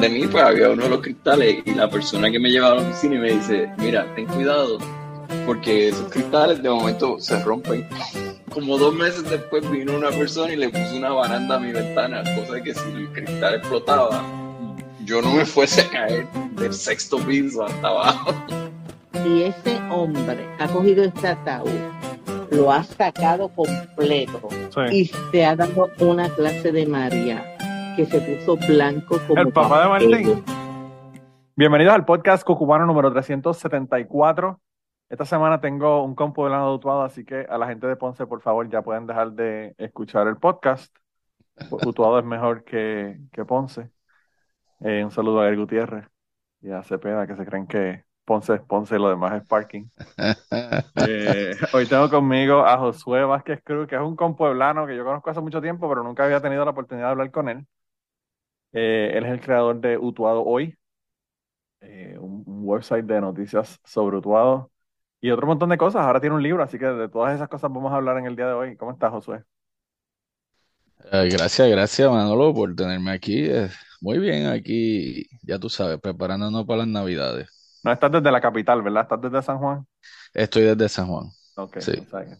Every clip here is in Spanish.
de mí pues había uno de los cristales y la persona que me llevaba a la oficina y me dice, mira, ten cuidado, porque esos cristales de momento se rompen. Como dos meses después vino una persona y le puso una baranda a mi ventana, cosa de que si el cristal explotaba, yo no me fuese a caer del sexto piso hasta abajo. Y ese hombre ha cogido este ataúd, lo ha sacado completo y se ha dado una clase de María que se puso blanco como el papá de Martín. Bienvenidos al podcast Cucubano número 374. Esta semana tengo un compo de lado Utuado, así que a la gente de Ponce, por favor, ya pueden dejar de escuchar el podcast. Utuado es mejor que, que Ponce. Eh, un saludo a Gabriel Gutiérrez y a Cepeda, que se creen que Ponce es Ponce y lo demás es parking. Eh, hoy tengo conmigo a Josué Vázquez Cruz, que es un compueblano que yo conozco hace mucho tiempo, pero nunca había tenido la oportunidad de hablar con él. Eh, él es el creador de Utuado Hoy, un, un, website de noticias sobre Utuado y otro montón de cosas. Ahora tiene un libro, así que de todas esas cosas vamos a hablar en el día de hoy. ¿Cómo estás, Josué? gracias, gracias, Manolo, por tenerme aquí. Muy bien, aquí, ya tú sabes, preparándonos para las Navidades. No estás desde la capital, ¿verdad? ¿Estás desde San Juan? Estoy desde San Juan. Ok, sí.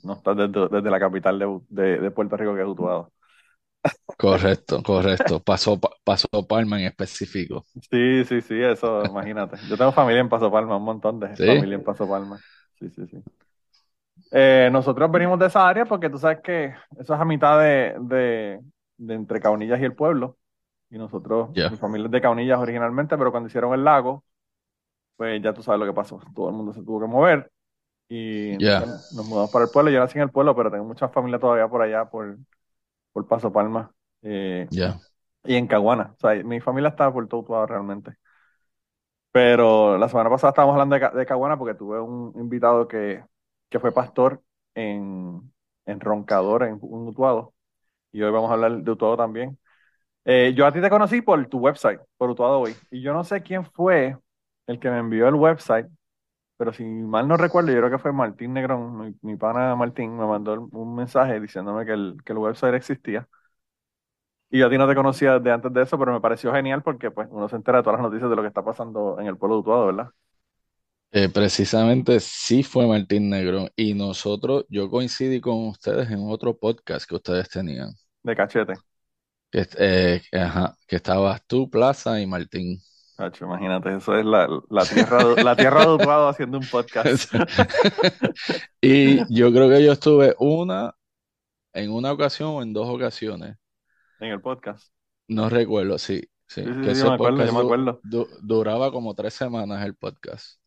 no estás desde, desde, la capital de, de, de, Puerto Rico, que es Utuado. Correcto, correcto. Pasó, pasó Palma en específico. Sí, sí, sí, eso, imagínate. Yo tengo familia en Paso Palma, un montón de ¿Sí? familia en Paso Palma. Sí, sí, sí. Eh, nosotros venimos de esa área porque tú sabes que eso es a mitad de, de, de entre Caunillas y el pueblo. Y nosotros, Yeah. mi familia es de Caunillas originalmente, pero cuando hicieron el lago, pues ya tú sabes lo que pasó. Todo el mundo se tuvo que mover y Yeah. nos mudamos para el pueblo. Yo nací en el pueblo, pero tengo mucha familia todavía por allá, por, por Paso Palma eh, Ya. y en Caguana. O sea, mi familia está por todo Utuado realmente. Pero la semana pasada estábamos hablando de, de Caguana porque tuve un invitado que, que fue pastor en, en Roncador, en, en Utuado. Y hoy vamos a hablar de Utuado también. Eh, yo a ti te conocí por tu website, por Utuado Hoy. Y yo no sé quién fue el que me envió el website, pero si mal no recuerdo, yo creo que fue Martín Negrón, mi, mi pana Martín, me mandó un mensaje diciéndome que el, que el website existía. Y yo a ti no te conocía desde antes de eso, pero me pareció genial porque pues uno se entera de todas las noticias de lo que está pasando en el pueblo de Utuado, ¿verdad? Eh, precisamente sí fue Martín Negrón y nosotros, yo coincidí con ustedes en otro podcast que ustedes tenían, De cachete. que, eh, ajá, que estabas tú, Plaza y Martín. Cacho, imagínate, eso es la, la tierra la tierra de Utuado haciendo un podcast. Y yo creo que yo estuve una, en una ocasión o en dos ocasiones, En el podcast. no recuerdo, sí, sí, Sí, sí, que sí, ese me acuerdo, yo me acuerdo. du- duraba como tres semanas el podcast.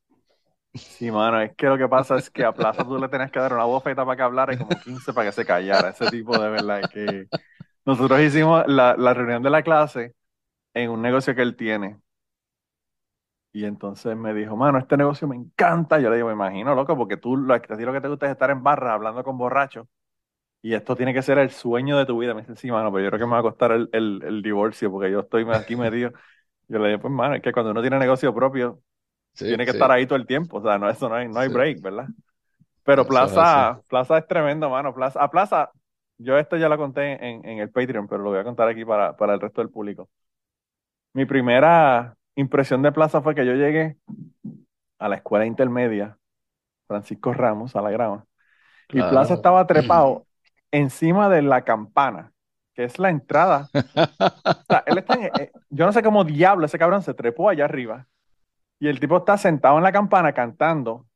Sí, mano, es que lo que pasa es que a Plaza tú le tenías que dar una bofeta para que hablara y como 15 para que se callara. Ese tipo de verdad que nosotros hicimos la, la reunión de la clase en un negocio que él tiene. Y entonces me dijo, mano, este negocio me encanta. Yo le digo, me imagino, loco, porque tú lo, que te gusta es estar en barra hablando con borrachos. Y esto tiene que ser el sueño de tu vida. Me dice, sí, mano, pero yo creo que me va a costar el, el, el divorcio porque yo estoy aquí metido. Yo le digo, pues, mano, es que cuando uno tiene negocio propio, Sí, tiene que sí, estar ahí todo el tiempo. O sea, no, eso no hay, no hay Sí. break, ¿verdad? Pero Eso es Plaza, Plaza es tremendo, mano. Plaza, a Plaza, yo esto ya lo conté en, en el Patreon, pero lo voy a contar aquí para, para el resto del público. Mi primera impresión de Plaza fue que yo llegué a la escuela intermedia, Francisco Ramos, a la grama, y Claro. Plaza estaba trepado encima de la campana, que es la entrada. O sea, él está en- eh, yo no sé cómo diablo ese cabrón se trepó allá arriba. Y el tipo está sentado en la campana cantando.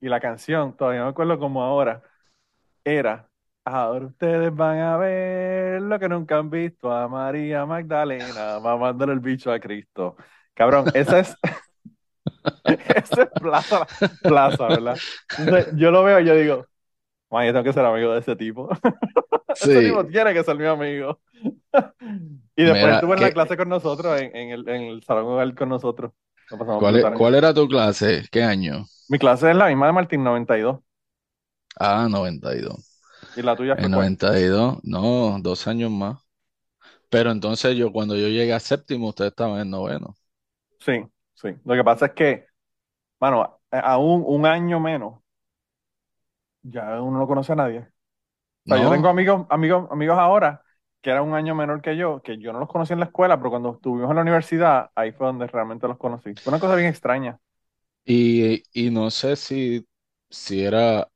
Y la canción, todavía no me acuerdo como ahora, era, ahora ustedes van a ver lo que nunca han visto a María Magdalena mamándole el bicho a Cristo. Cabrón, esa es, esa es plaza, plaza, ¿verdad? Entonces, yo lo veo y yo digo, man, yo tengo que ser amigo de ese tipo. Ese Sí. tipo tiene que ser mi amigo. Y después Mira, estuvo en la ¿qué- clase con nosotros, en, en el, en el salón hogar con nosotros. ¿Cuál, e- cuál era tu clase? ¿Qué año? Mi clase es la misma de Martín 92. Ah, 92. ¿Y la tuya fue En cuál? 92, no, dos años más. Pero entonces yo, cuando yo llegué a séptimo, usted estaba en noveno. Sí, sí. Lo que pasa es que, a- aún un año menos, ya uno no conoce a nadie. O sea, yo tengo amigos, amigos, amigos ahora que era un año menor que yo, que yo no los conocí en la escuela, pero cuando estuvimos en la universidad, ahí fue donde realmente los conocí. Fue una cosa bien extraña. Y, y no sé si, si era,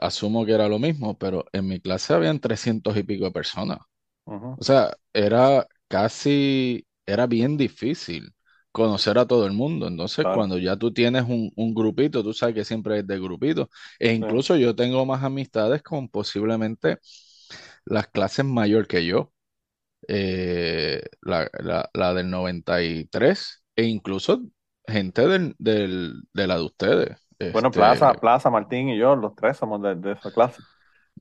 asumo que era lo mismo, pero en mi clase habían 300 y pico de personas. O sea, era casi, era bien difícil conocer a todo el mundo. Entonces, cuando ya tú tienes un, un, grupito, tú sabes que siempre es de grupito. E incluso yo tengo más amistades con posiblemente las clases mayor que yo. Eh, la, la, la, del 93 e incluso gente del, del, de la de ustedes. Bueno, Este, Plaza, Plaza, Martín y yo, los tres somos de, de esa clase.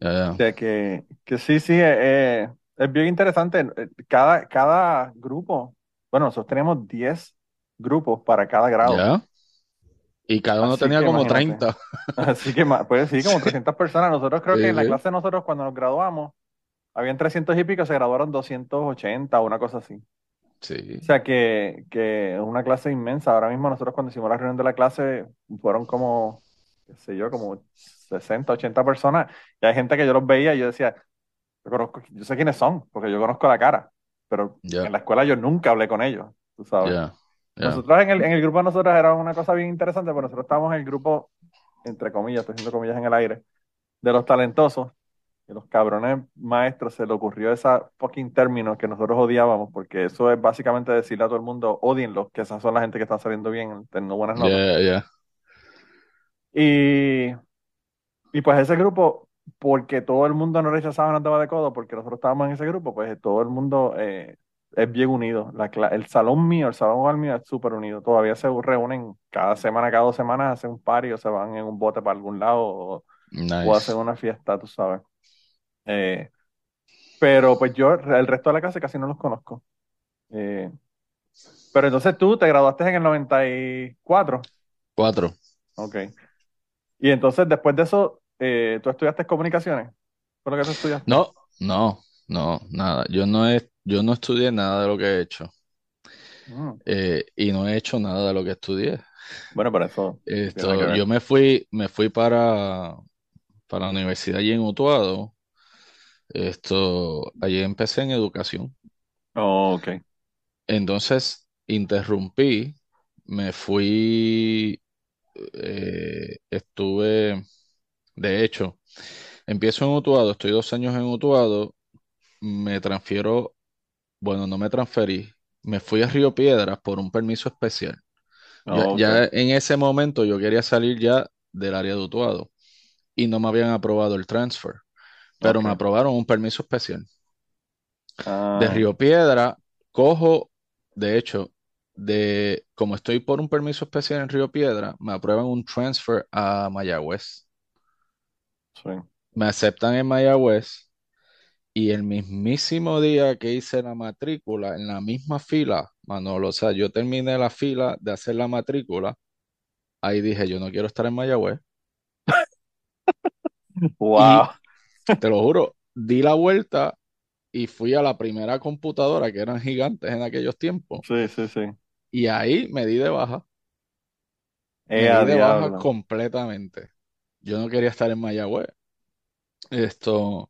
ya, ya. O sea que, que sí, sí, eh, eh, es bien interesante. Eh, Cada, cada grupo, bueno, nosotros tenemos 10 grupos para cada grado. Ya. Y cada uno Así tenía como imagínate. 30. Así que, pues sí, como 300 personas. Nosotros creo Sí, que en la sí. clase de nosotros, cuando nos graduamos, habían 300 y pico, se graduaron 280, una cosa así. Sí. O sea que, que es una clase inmensa. Ahora mismo nosotros cuando hicimos la reunión de la clase fueron como, qué sé yo, como 60, 80 personas. Y hay gente que yo los veía y yo decía, yo conozco, yo sé quiénes son, porque yo conozco la cara. Pero en la escuela yo nunca hablé con ellos, tú sabes. ya. Nosotros en el, en el grupo de nosotros era una cosa bien interesante, porque nosotros estábamos en el grupo, entre comillas, estoy haciendo comillas en el aire, de los talentosos. Y los cabrones maestros se le ocurrió esa fucking término que nosotros odiábamos, porque eso es básicamente decirle a todo el mundo, odienlos, que esas son la gente que están saliendo bien, teniendo buenas notas. Y, y pues ese grupo, porque todo el mundo nos rechazaba, nos daba de codo, porque nosotros estábamos en ese grupo, pues todo el mundo eh, es bien unido. La el salón mío, el salón mío es súper unido. Todavía se reúnen cada semana, cada dos semanas, hacen un party o se van en un bote para algún lado o, hacen una fiesta, tú sabes. Eh, pero pues yo, el resto de la clase casi no los conozco. Eh, pero entonces tú te graduaste en el 94. Cuatro. Ok. Y entonces después de eso, eh, ¿tú estudiaste comunicaciones? ¿Fue lo que tú estudiaste? No, no, no, nada. Yo no he, yo no estudié nada de lo que he hecho. Mm. Eh, y no he hecho nada de lo que estudié. Bueno, pero eso Esto, yo me fui, me fui para, para la universidad allí en Utuado. Esto, allí empecé en educación. Oh, ok. Entonces interrumpí, me fui, eh, estuve, de hecho, empiezo en Utuado, estoy dos años en Utuado, me transfiero, bueno, no me transferí, me fui a Río Piedras por un permiso especial. Ya, Oh, ok. ya en ese momento yo quería salir ya del área de Utuado y no me habían aprobado el transfer, pero me aprobaron un permiso especial. De Ah, Río Piedra, cojo, de hecho, de como estoy por un permiso especial en Río Piedra, me aprueban un transfer a Mayagüez. sí. Me aceptan en Mayagüez y el mismísimo día que hice la matrícula, en la misma fila, Manolo, o sea, yo terminé la fila de hacer la matrícula, ahí dije, yo no quiero estar en Mayagüez. Wow. Te lo juro, di la vuelta y fui a la primera computadora, que eran gigantes en aquellos tiempos, Sí, sí, sí. y ahí me di de baja. Me Eh, di de baja completamente. Yo no quería estar en Mayagüez. Esto,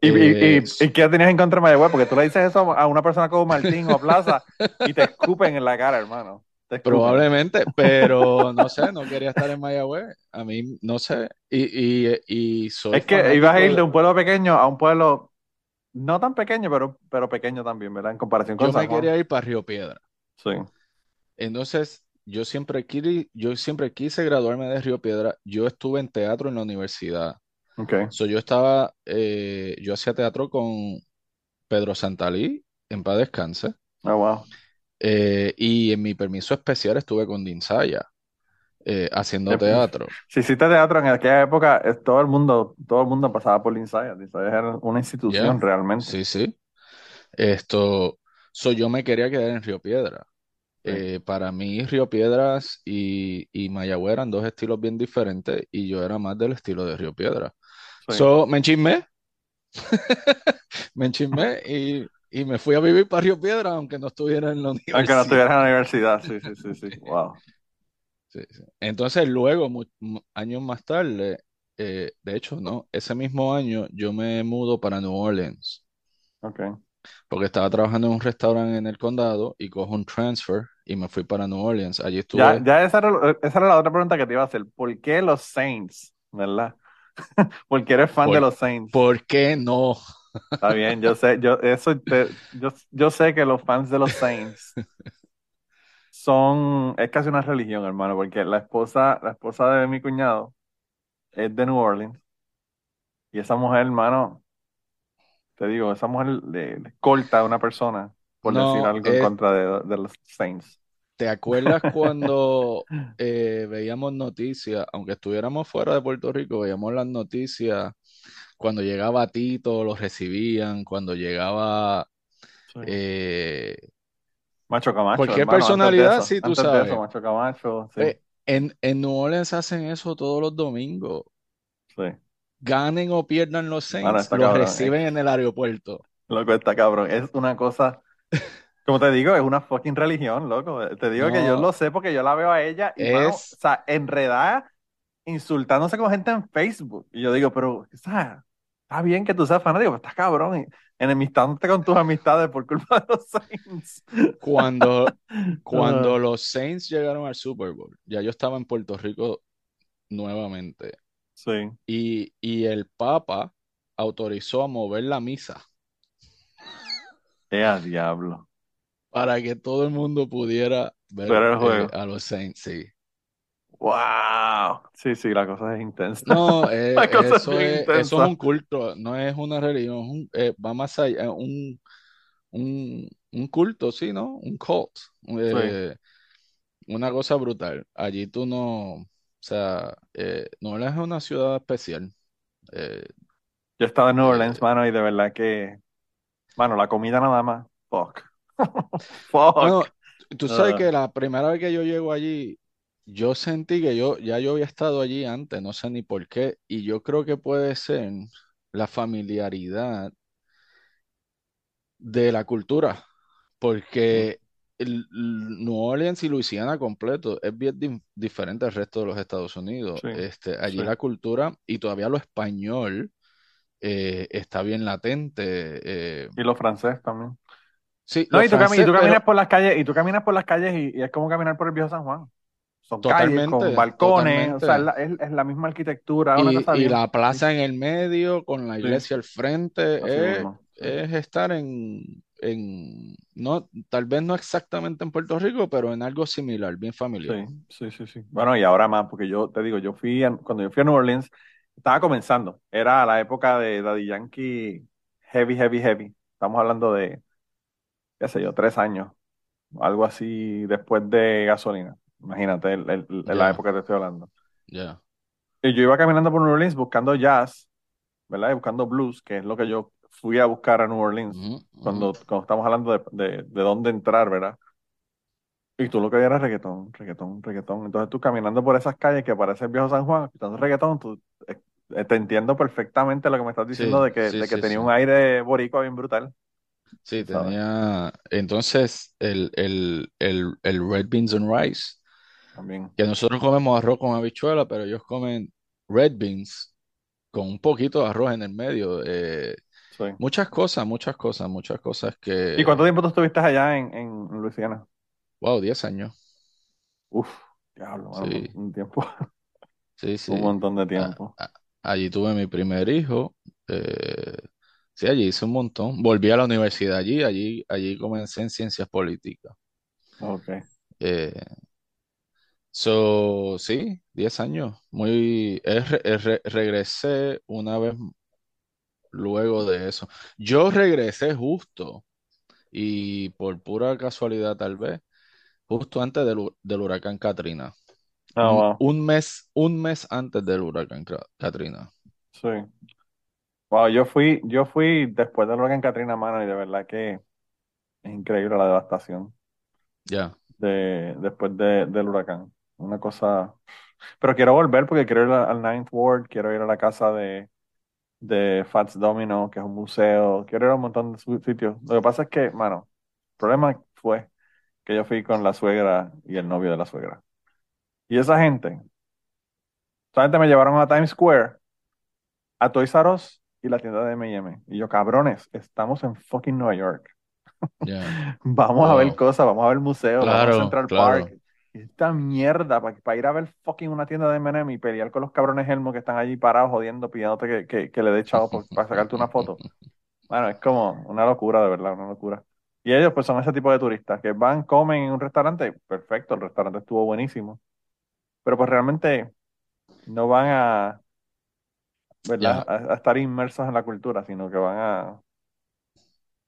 ¿Y, y, eh, y, y qué tenías en contra de Mayagüez? Porque tú le dices eso a una persona como Martín o Plaza y te escupen en la cara, hermano. Probablemente, pero no sé, no quería estar en Mayagüez. A mí, no sé. Y, y, y soy Es que ibas a ir de un pueblo pequeño a un pueblo no tan pequeño, pero, pero pequeño también, ¿verdad? En comparación con Yo San me Juan. quería ir para Río Piedra. Sí. Entonces, yo siempre, quise, yo siempre quise graduarme de Río Piedra. Yo estuve en teatro en la universidad. Ok. So, yo estaba, eh, yo hacía teatro con Pedro Santalí, en paz descanse. Oh, wow. Eh, y en mi permiso especial estuve con Dinsaya, eh, haciendo Eh, teatro. Si hiciste teatro en aquella época, eh, todo el mundo, todo el mundo pasaba por Linsaya. Linsaya era una institución Ya, realmente. Sí, sí. Esto, so, yo me quería quedar en Río Piedra. Sí. Eh, para mí, Río Piedras y, y Mayagüez eran dos estilos bien diferentes y yo era más del estilo de Río Piedra. Sí. So, me enchismé, me enchismé y, y me fui a vivir para Río Piedra, aunque no estuviera en la Aunque no universidad. estuvieras en la universidad. Sí, sí, sí, sí. Wow. Sí, sí. Entonces, luego, años más tarde, eh, de hecho, no, ese mismo año yo me mudo para New Orleans. Ok. Porque estaba trabajando en un restaurante en el condado y cojo un transfer y me fui para New Orleans. Allí estuve. Ya, ya esa era, esa era la otra pregunta que te iba a hacer. ¿Por qué los Saints? ¿Verdad? Porque eres fan de ¿Por- los Saints. ¿Por qué no? Está bien, yo sé, yo, eso te- yo, yo sé que los fans de los Saints son, es casi una religión, hermano, porque la esposa, la esposa de mi cuñado es de New Orleans y esa mujer, hermano, te digo, esa mujer le, le corta a una persona por No, decir algo en contra de, de los Saints. ¿Te acuerdas cuando eh, veíamos noticias, aunque estuviéramos fuera de Puerto Rico, veíamos las noticias, cuando llegaba Tito, los recibían, cuando llegaba Sí. eh, Macho Camacho, cualquier hermano, antes de personalidad, eso, sí, tú antes de sabes. eso, Macho Camacho, sí, Eh, en, en New Orleans hacen eso todos los domingos. sí. Ganen o pierdan los Mano, Saints, los cabrón, eh. reciben en el aeropuerto. Loco, está cabrón. Es una cosa, como te digo, es una fucking religión, loco. Te digo que yo No. lo sé porque yo la veo a ella y, mano, Es- o sea, enredada, insultándose con gente en Facebook. Y yo digo, pero, o sea, está bien que tú seas fanático, pero estás cabrón, enemistándote con tus amistades por culpa de los Saints. Cuando, cuando los Saints llegaron al Super Bowl, ya yo estaba en Puerto Rico nuevamente. sí. Y, y el Papa autorizó a mover la misa ¡Eh, a diablo! para que todo el mundo pudiera ver Ver el eh, juego. a los Saints, sí. ¡Wow! Sí, sí, la cosa es intensa. No, eh, La cosa es eso es, eso intensa. es un culto, no es una religión, es un- eh, va más allá, es un, un, un culto, sí, ¿no? Un cult, eh, una cosa brutal. Allí tú no, o sea, eh, New Orleans es una ciudad especial. Eh, Yo he estado en New Eh, Orleans, mano, y de verdad que, mano, la comida nada más, fuck. Fuck. Bueno, tú sabes Ah. que la primera vez que yo llego allí, yo sentí que yo ya yo había estado allí antes, no sé ni por qué, y yo creo que puede ser la familiaridad de la cultura, porque el, el New Orleans y Luisiana completo es bien di- diferente al resto de los Estados Unidos. Sí, Este, allí sí. la cultura y todavía lo español eh, está bien latente. eh, Y los franceses también. sí, No, y tú, cami- y franceses, tú caminas por las calles, y tú caminas por las calles y, y es como caminar por el viejo San Juan. Son calles con Totalmente, balcones, o sea, es la, totalmente. es- es la misma arquitectura, una Y, la plaza en el medio con la Sí. iglesia al frente es, es estar en, en no, tal vez no exactamente en Puerto Rico, pero en algo similar, bien familiar. Sí, sí, sí, sí. Bueno, y ahora más, porque yo te digo, yo fui, a- cuando yo fui a New Orleans, estaba comenzando. Era la época de Daddy Yankee Heavy, Heavy, Heavy. Estamos hablando de, qué sé yo, tres años, algo así después de gasolina. Imagínate, el- el- el- la época que te estoy hablando. Ya. Y yo iba caminando por New Orleans buscando jazz, ¿verdad? Y buscando blues, que es lo que yo fui a buscar a New Orleans cuando, cuando estamos hablando de, de, de dónde entrar, ¿verdad? Y tú lo que veías era reggaetón, reggaetón, reggaetón. Entonces tú caminando por esas calles que parece el viejo San Juan, escuchando reggaetón, tú eh, te entiendo perfectamente lo que me estás diciendo Sí, de que, sí, de que sí, tenía un aire boricua bien brutal. Sí, sabes. tenía. Entonces, el, el, el, el red beans and rice, También. que nosotros comemos arroz con habichuela, pero ellos comen red beans con un poquito de arroz en el medio. eh, Sí. muchas cosas, muchas cosas, muchas cosas que. ¿Y cuánto tiempo tú estuviste allá en, en Luisiana? Wow, 10 años. Uf, diablo, mano, Sí. un tiempo, Sí, sí. un montón de tiempo. allí tuve mi primer hijo. eh, sí, allí hice un montón. Volví a la universidad allí, allí, allí comencé en ciencias políticas. Ok. Eh, so, sí, 10 años. Muy, re- es re- regresé una vez luego de eso. Yo regresé justo y por pura casualidad tal vez, justo antes del, hu- del huracán Katrina. Ah, Un, wow. un mes, un mes antes del huracán Ka- Katrina. Sí. Wow, yo fui, yo fui después del huracán Katrina, mano, y de verdad que es increíble la devastación Ya. de, después de- del huracán. Una cosa. Pero quiero volver porque quiero ir al Ninth Ward, quiero ir a la casa de, de Fats Domino, que es un museo, quiero ir a un montón de sitios. Lo que pasa es que, mano, el problema fue que yo fui con la suegra y el novio de la suegra. Y esa gente, esa gente me llevaron a Times Square, a Toys R Us, y la tienda de M&M. Y yo, cabrones, estamos en fucking Nueva York. vamos a ver cosas, vamos a ver museos, vamos a Central Park. Esta mierda, para, ir a ver fucking una tienda de M&M y pelear con los cabrones Helmo que están allí parados jodiendo, pidiéndote que, que, le dé chavo para sacarte una foto. Bueno, es como una locura, de verdad, una locura. Y ellos pues son ese tipo de turistas que van, comen en un restaurante, perfecto, el restaurante estuvo buenísimo. Pero pues realmente no van a, ¿verdad? A, estar inmersos en la cultura, sino que van a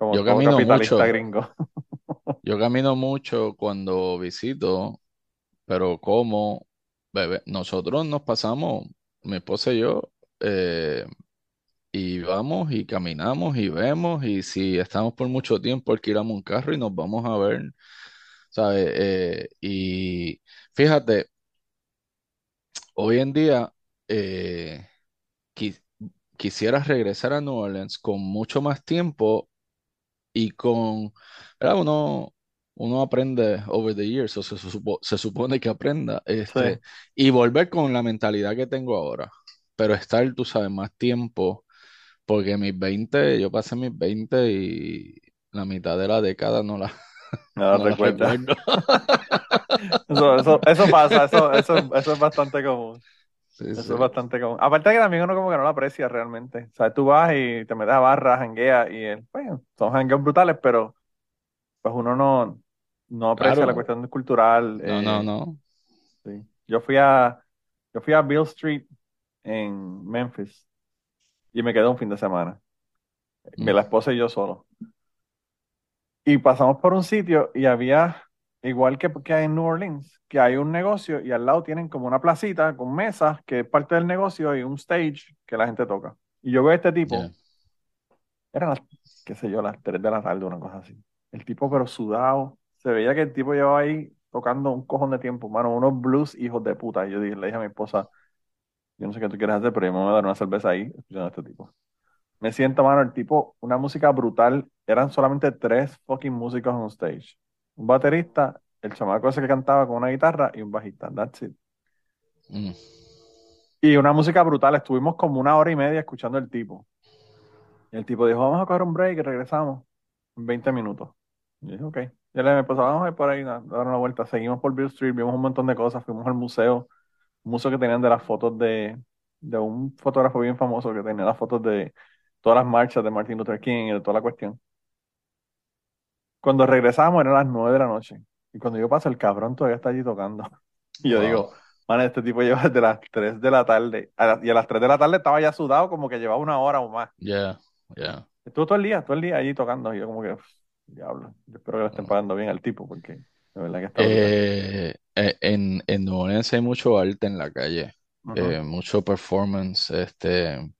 como, yo capitalista mucho. gringo. yo camino mucho cuando visito, pero como bebé, nosotros nos pasamos, mi esposa y yo, eh, y vamos y caminamos y vemos y si estamos por mucho tiempo alquilamos un carro y nos vamos a ver. Eh, y fíjate, hoy en día eh, quisiera regresar a New Orleans con mucho más tiempo y con. Uno, uno aprende over the years, o se, se supone que aprenda, este, y volver con la mentalidad que tengo ahora, pero estar, tú sabes, más tiempo porque mis 20, yo pasé mis 20 y la mitad de la década no la, no, recuerdo. eso, eso, pasa, eso, eso, eso es bastante común. eso es bastante común. Aparte que también uno como que no lo aprecia realmente. O sea, tú vas y te metes a barras, jangueas y el, bueno, son jangueos brutales, pero pues uno no, no aprecia la cuestión cultural. No, no, eh, no. Sí. Yo fui a, yo fui a Bill Street en Memphis y me quedé un fin de semana. Me la esposa y yo solo. Y pasamos por un sitio y había, igual que, que en New Orleans, que hay un negocio y al lado tienen como una placita con mesas que es parte del negocio y un stage que la gente toca. Y yo veo a este tipo, eran las, qué sé yo, las 3 de la tarde, una cosa así. El tipo pero sudado, se veía que el tipo llevaba ahí tocando un cojón de tiempo, mano, unos blues hijos de puta. Y yo dije, le dije a mi esposa, yo no sé qué tú quieres hacer, pero yo me voy a dar una cerveza ahí escuchando a este tipo. Me siento, mano, el tipo, una música brutal. Eran solamente tres fucking músicos on stage. Un baterista, el chamaco ese que cantaba con una guitarra y un bajista. That's it. Mm. Y una música brutal. Estuvimos como una hora y media escuchando el tipo. Y el tipo dijo, vamos a coger un break y regresamos en 20 minutos. Y dije, ok. Y le pues vamos a ir por ahí, a dar una vuelta. Seguimos por Bill Street, vimos un montón de cosas, fuimos al museo museo que tenían de las fotos de, de un fotógrafo bien famoso que tenía las fotos de todas las marchas de Martin Luther King y de toda la cuestión. Cuando regresamos eran las nueve de la noche. Y cuando yo paso, el cabrón todavía está allí tocando. Y yo digo, man, este tipo lleva desde las 3 de la tarde. y a las 3 de la tarde estaba ya sudado, como que llevaba una hora o más. Ya, ya. Estuvo todo el día, todo el día allí tocando. Y yo, como que, diablo, yo espero que le estén pagando bien al tipo, porque de verdad que está eh, eh, en, en Nueva Orleans hay mucho arte en la calle, eh, mucho performance, este,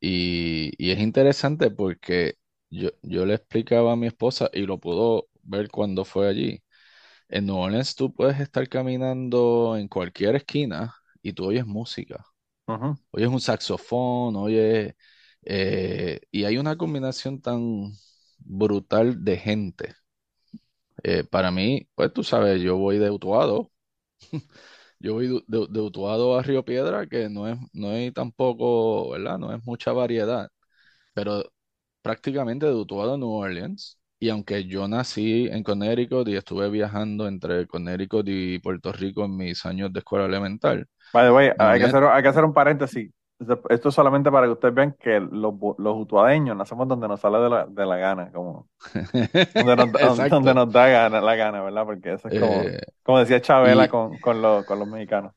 y, es interesante porque yo, yo le explicaba a mi esposa y lo pudo ver cuando fue allí. En Nueva Orleans tú puedes estar caminando en cualquier esquina y tú oyes música. Oyes un saxofón, oyes... y hay una combinación tan brutal de gente. Eh, para mí, pues tú sabes, yo voy de Utuado, yo voy de, de, Utuado a Río Piedra, que no es, no hay tampoco, ¿verdad? No es mucha variedad, pero prácticamente de Utuado a New Orleans. Y aunque yo nací en Connecticut y estuve viajando entre Connecticut y Puerto Rico en mis años de escuela elemental. By hay, que hacer, hay que hacer un paréntesis. Esto es solamente para que ustedes vean que los, los utuadeños nacemos donde nos sale de la, de la gana, como donde nos, donde nos da gana, la gana, ¿verdad? Porque eso es como, eh, como decía Chabela con, con, los, con los mexicanos.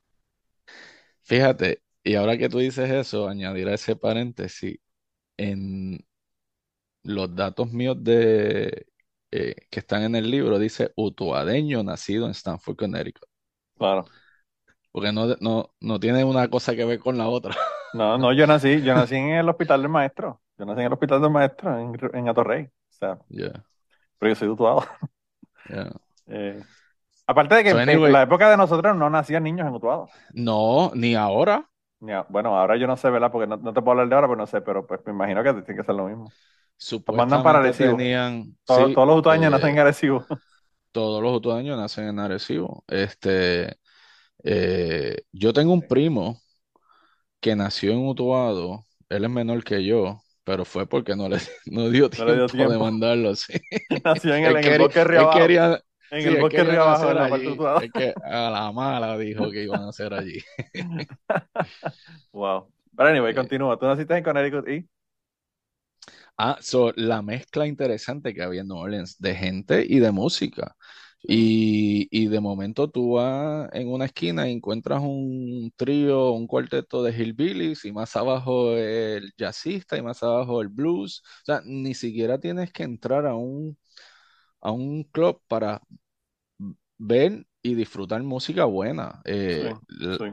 Fíjate, y ahora que tú dices eso, añadir a ese paréntesis, en los datos míos de eh, que están en el libro, dice utuadeño nacido en Stanford, Connecticut. Claro. Porque no, no, no tiene una cosa que ver con la otra. No, no, yo nací, yo nací en el hospital del maestro. Yo nací en el hospital del maestro en, en Atorrey. O sea, pero yo soy dutuado. Eh, aparte de que en la época de nosotros no nacían niños en Utuado. No, ni ahora. bueno, ahora yo no sé, ¿verdad? Porque no, te puedo hablar de ahora, pero no sé, pero pues me imagino que tiene que ser lo mismo. mandan para Arecibo. todos, los utuadeños nacen en Arecibo. Todos los utuadeños nacen en Arecibo. Este, eh, yo tengo un primo que nació en Utuado, él es menor que yo, pero fue porque no le no dio tiempo, de mandarlo así. Nació en el, en el bosque río Quería, en el bosque río abajo de la parte Es que a la mala dijo que iban a hacer allí. wow. Pero anyway, continúa. ¿Tú naciste en Connecticut y? Ah, so, la mezcla interesante que había en New Orleans de gente y de música. Y, y, de momento tú vas en una esquina y encuentras un trío, un cuarteto de hillbillies y más abajo el jazzista y más abajo el blues. O sea, ni siquiera tienes que entrar a un, a un club para ver y disfrutar música buena. Eh,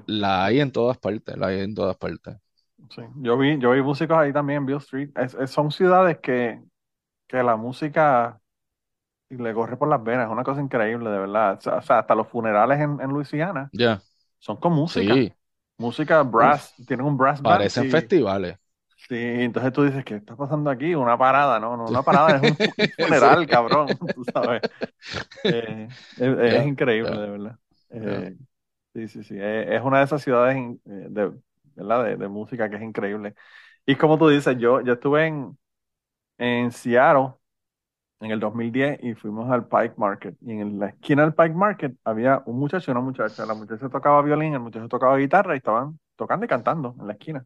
la hay en todas partes, la hay en todas partes. Sí. Yo vi, yo vi músicos ahí también en Bill Street. son ciudades que, que la música le corre por las venas, es una cosa increíble, de verdad. O sea, hasta los funerales en, en Luisiana ya son con música. Sí. Música brass, tienen un brass band. Parecen festivales. Sí, entonces tú dices, ¿qué está pasando aquí? Una parada, no, no, una parada, es un funeral, cabrón, tú sabes. Eh, es, increíble, de verdad. Eh, sí, sí, sí. Es, una de esas ciudades eh, de, ¿verdad? De, de, música que es increíble. Y como tú dices, yo, yo estuve en, en Seattle en el 2010 y fuimos al Pike Market. Y en la esquina del Pike Market había un muchacho y una muchacha. La muchacha tocaba violín, el muchacho tocaba guitarra y estaban tocando y cantando en la esquina.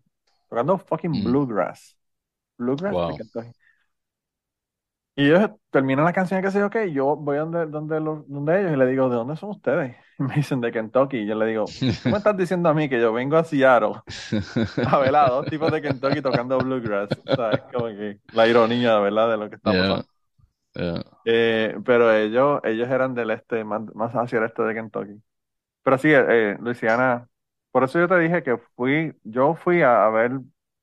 Tocando fucking mm. bluegrass. Bluegrass Y ellos terminan la canción que yo, ok, yo voy donde, donde, donde ellos y le digo, ¿de dónde son ustedes? Y me dicen, de Kentucky. Y yo le digo, ¿cómo me estás diciendo a mí que yo vengo a Seattle a ver a dos tipos de Kentucky tocando bluegrass? O sea, es como que la ironía, ¿verdad? De lo que estamos Eh, pero ellos, ellos eran del este, más, hacia el este de Kentucky. Pero sí, eh, Luisiana, por eso yo te dije que fui, yo fui a, ver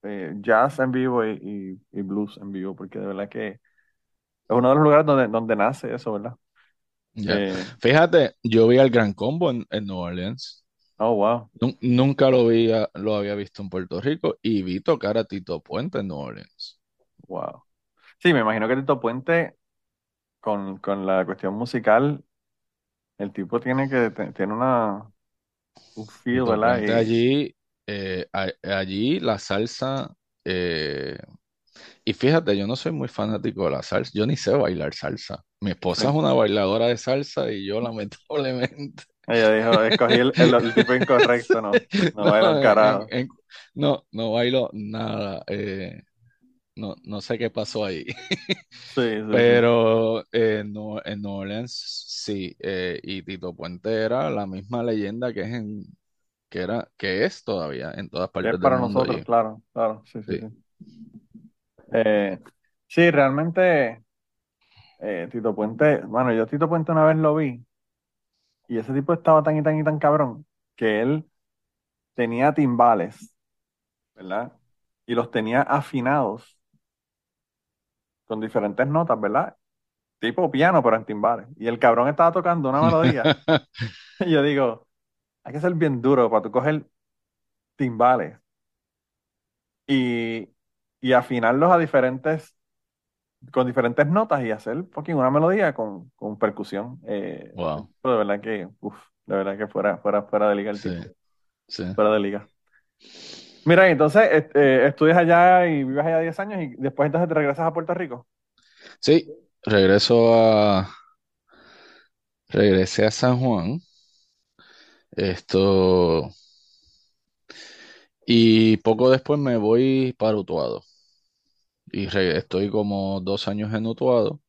eh, jazz en vivo y, blues en vivo, porque de verdad que es uno de los lugares donde, donde nace eso, ¿verdad? Fíjate, yo vi al Gran Combo en, New Orleans. Oh, wow. Nunca lo, vi, lo había visto en Puerto Rico y vi tocar a Tito Puente en New Orleans. Wow. Sí, me imagino que Tito Puente con, con la cuestión musical, el tipo tiene que tiene una un feel, ¿verdad? allí, eh, allí la salsa, eh, y fíjate, yo no soy muy fanático de la salsa, yo ni sé bailar salsa. Mi esposa es una bailadora de salsa y yo lamentablemente. Ella dijo, escogí el, el, tipo incorrecto, no, no bailo carajo. no, no bailo nada. Eh, no, no sé qué pasó ahí. Sí, Pero eh, en New Orleans sí, eh, y Tito Puente era la misma leyenda que es en, que era, que es todavía en todas partes es para nosotros, claro, claro, sí, sí. Sí, eh, sí realmente Tito Puente, bueno, yo Tito Puente una vez lo vi, y ese tipo estaba tan y tan y tan cabrón, que él tenía timbales, ¿verdad? Y los tenía afinados con diferentes notas, ¿verdad? Tipo piano, pero en timbales. Y el cabrón estaba tocando una melodía. y yo digo, hay que ser bien duro para tú coger timbales y, y afinarlos a diferentes, con diferentes notas y hacer fucking una melodía con, con percusión. Eh, wow. de verdad que, uff, de verdad que fuera, fuera, fuera de liga el tipo. Sí. Fuera de liga. Mira, entonces este, estudias allá y vives allá 10 años y después entonces te regresas a Puerto Rico. Sí, regreso a... Regresé a San Juan. Esto... Y poco después me voy para Utuado. Y estoy como dos años en Utuado.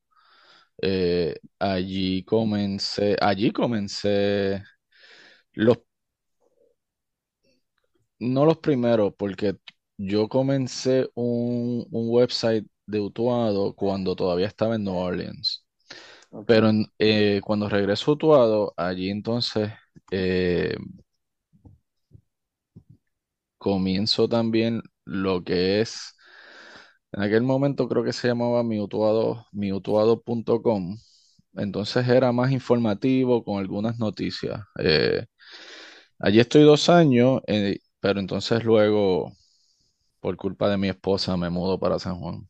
Eh, allí comencé, allí comencé los no los primeros, porque yo comencé un, website de Utuado cuando todavía estaba en New Orleans. Pero eh, cuando regreso a Utuado, allí entonces eh, comienzo también lo que es, en aquel momento creo que se llamaba miutuado, miutuado.com. Entonces era más informativo con algunas noticias. Eh, allí estoy dos años pero entonces luego, por culpa de mi esposa, me mudo para San Juan.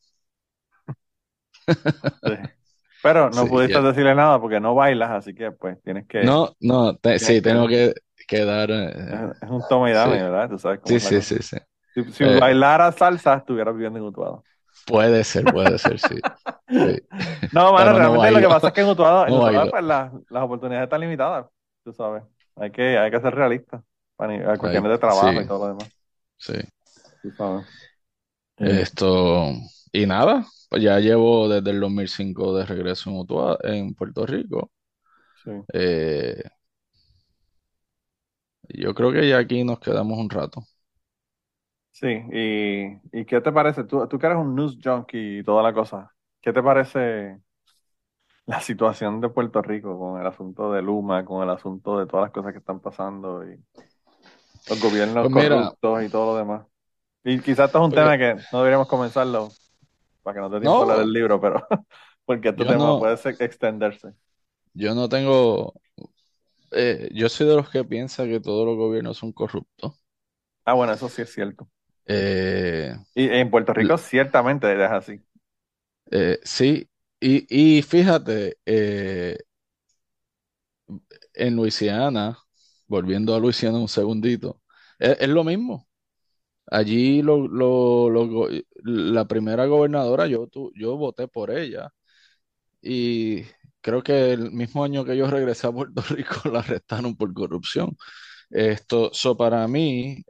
Pero no pudiste decirle nada porque no bailas, así que pues tienes que... No, no, sí, tengo que, que dar... Eh, es, un toma y dame, ¿verdad? Tú sabes cómo sí, sí, sí, sí. Si, eh, bailara salsa, estuviera viviendo en Utuado. Puede ser, puede ser, sí. No, mano, realmente lo que pasa es que en Utuado, pues, las, oportunidades están limitadas, tú sabes. Hay que, hay que ser realista. A cuestiones de trabajo y todo lo demás. Sí. Esto, y nada, pues ya llevo desde el 2005 de regreso en Puerto Rico. Sí. Eh, yo creo que ya aquí nos quedamos un rato. Sí, y, y ¿qué te parece? Tú, tú que eres un news junkie y toda la cosa, ¿qué te parece la situación de Puerto Rico con el asunto de Luma, con el asunto de todas las cosas que están pasando y los gobiernos pues corruptos y todo lo demás? Y quizás esto es un tema que no deberíamos comenzarlo para que no te tiempo hablar del libro, pero porque este tema puede extenderse. Yo no tengo eh, yo soy de los que piensa que todos los gobiernos son corruptos. Ah, bueno, eso sí es cierto. Eh, y en Puerto Rico ciertamente es así. Eh, sí, y, fíjate, en Luisiana, volviendo a Luisiana un segundito, es, lo mismo. Allí la primera gobernadora, yo, yo voté por ella. Y creo que el mismo año que yo regresé a Puerto Rico la arrestaron por corrupción. Esto, so para mí,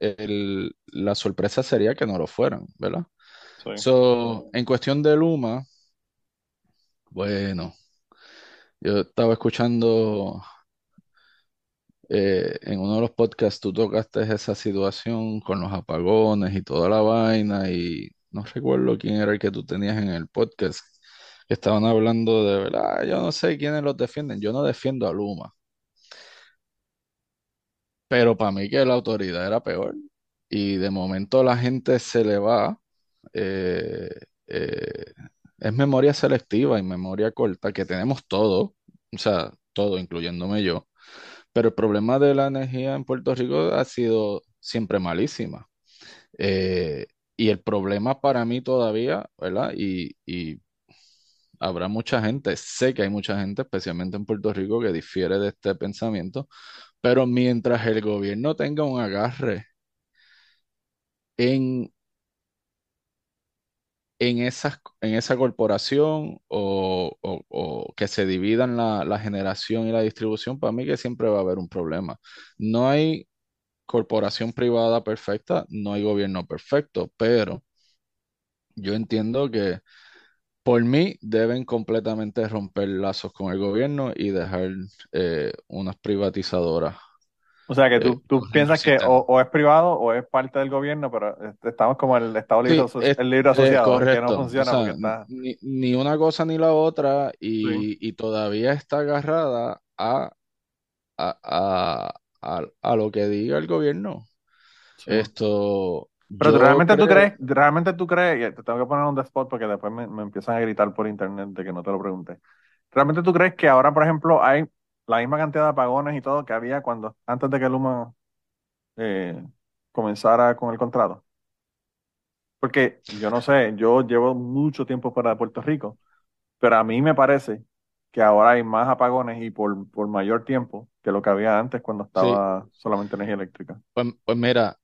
la sorpresa sería que no lo fueran, ¿verdad? So, en cuestión de Luma, bueno, yo estaba escuchando eh, en uno de los podcasts, tú tocaste esa situación con los apagones y toda la vaina, y no recuerdo quién era el que tú tenías en el podcast estaban hablando de, verdad, yo no sé quiénes los defienden, yo no defiendo a Luma. Pero para mí que la autoridad era peor. Y de momento la gente se le va. Eh, eh, es memoria selectiva y memoria corta, que tenemos todo, o sea, todo, incluyéndome yo. Pero el problema de la energía en Puerto Rico ha sido siempre malísima. Eh, y el problema para mí todavía, ¿verdad? Y, y habrá mucha gente, sé que hay mucha gente, especialmente en Puerto Rico, que difiere de este pensamiento, pero mientras el gobierno tenga un agarre en, en, esas, en esa corporación o, que se dividan la, la generación y la distribución, para mí que siempre va a haber un problema. No hay corporación privada perfecta, no hay gobierno perfecto, pero yo entiendo que por mí, deben completamente romper lazos con el gobierno y dejar eh, unas privatizadoras. O sea, que tú, eh, piensas que o, es privado o es parte del gobierno, pero estamos como el Estado libre, el libre asociado, que no funciona ni, una cosa ni la otra y, todavía está agarrada a, a, lo que diga el gobierno. Esto, pero realmente tú crees, realmente tú crees, y te tengo que poner un spot porque después me, empiezan a gritar por internet de que no te lo pregunté. ¿Realmente tú crees que ahora, por ejemplo, hay la misma cantidad de apagones y todo que había cuando, antes de que Luma eh, comenzara con el contrato? Porque yo no sé, yo llevo mucho tiempo fuera de Puerto Rico, pero a mí me parece que ahora hay más apagones y por, por mayor tiempo que lo que había antes cuando estaba solamente energía eléctrica. Pues, pues mira,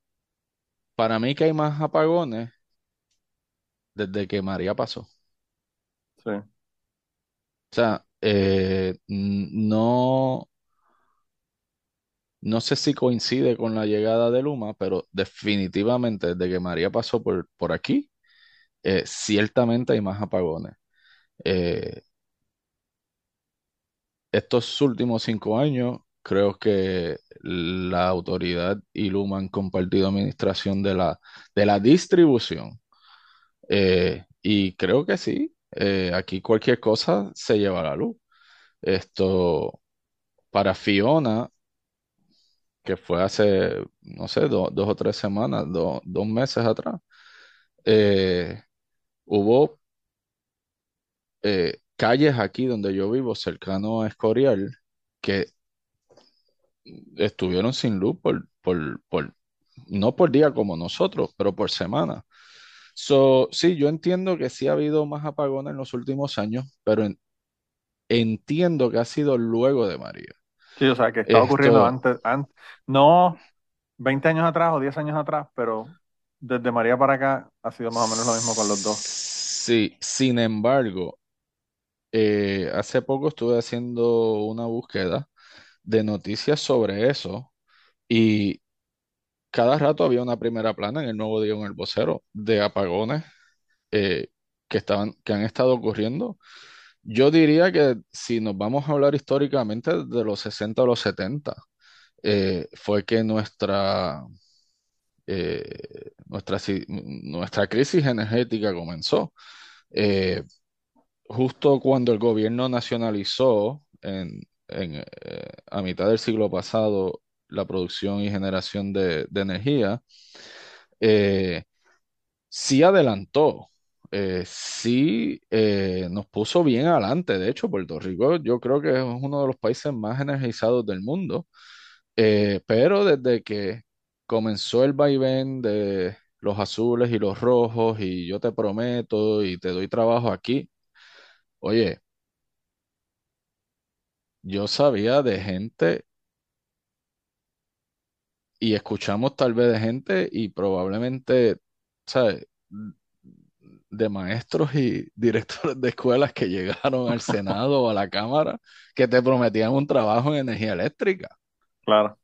para mí que hay más apagones desde que María pasó. Sí. O sea, eh, no, no sé si coincide con la llegada de Luma, pero definitivamente desde que María pasó por, por aquí, eh, ciertamente hay más apagones. Eh, estos últimos cinco años creo que la autoridad y Luma han compartido administración de la, de la distribución. Y creo que sí, eh, aquí cualquier cosa se lleva a la luz. Esto, para Fiona, que fue hace, no sé, dos o tres semanas, dos meses atrás, eh, hubo calles aquí donde yo vivo, cercano a Escorial, que estuvieron sin luz por, por, por, no por día como nosotros, pero por semana. So, sí, yo entiendo que sí ha habido más apagones en los últimos años, pero entiendo que ha sido luego de María. Sí, o sea, que está ocurriendo antes, antes, no 20 años atrás o 10 años atrás, pero desde María para acá ha sido más o menos lo mismo con los dos. Sí, sin embargo, eh, hace poco estuve haciendo una búsqueda de noticias sobre eso y cada rato había una primera plana en el Nuevo Día en el Vocero de apagones eh, que estaban, que han estado ocurriendo. Yo diría que si nos vamos a hablar históricamente de los 60 o los 70, eh, fue que nuestra, nuestra, nuestra crisis energética comenzó justo cuando el gobierno nacionalizó en, eh, a mitad del siglo pasado la producción y generación de, energía, eh, sí adelantó, eh, sí nos puso bien adelante. De hecho, Puerto Rico yo creo que es uno de los países más energizados del mundo, pero desde que comenzó el vaivén de los azules y los rojos y yo te prometo y te doy trabajo aquí, Oye, yo sabía de gente y escuchamos tal vez de gente y probablemente, ¿sabes? De maestros y directores de escuelas que llegaron al Senado o a la Cámara que te prometían un trabajo en energía eléctrica. Claro.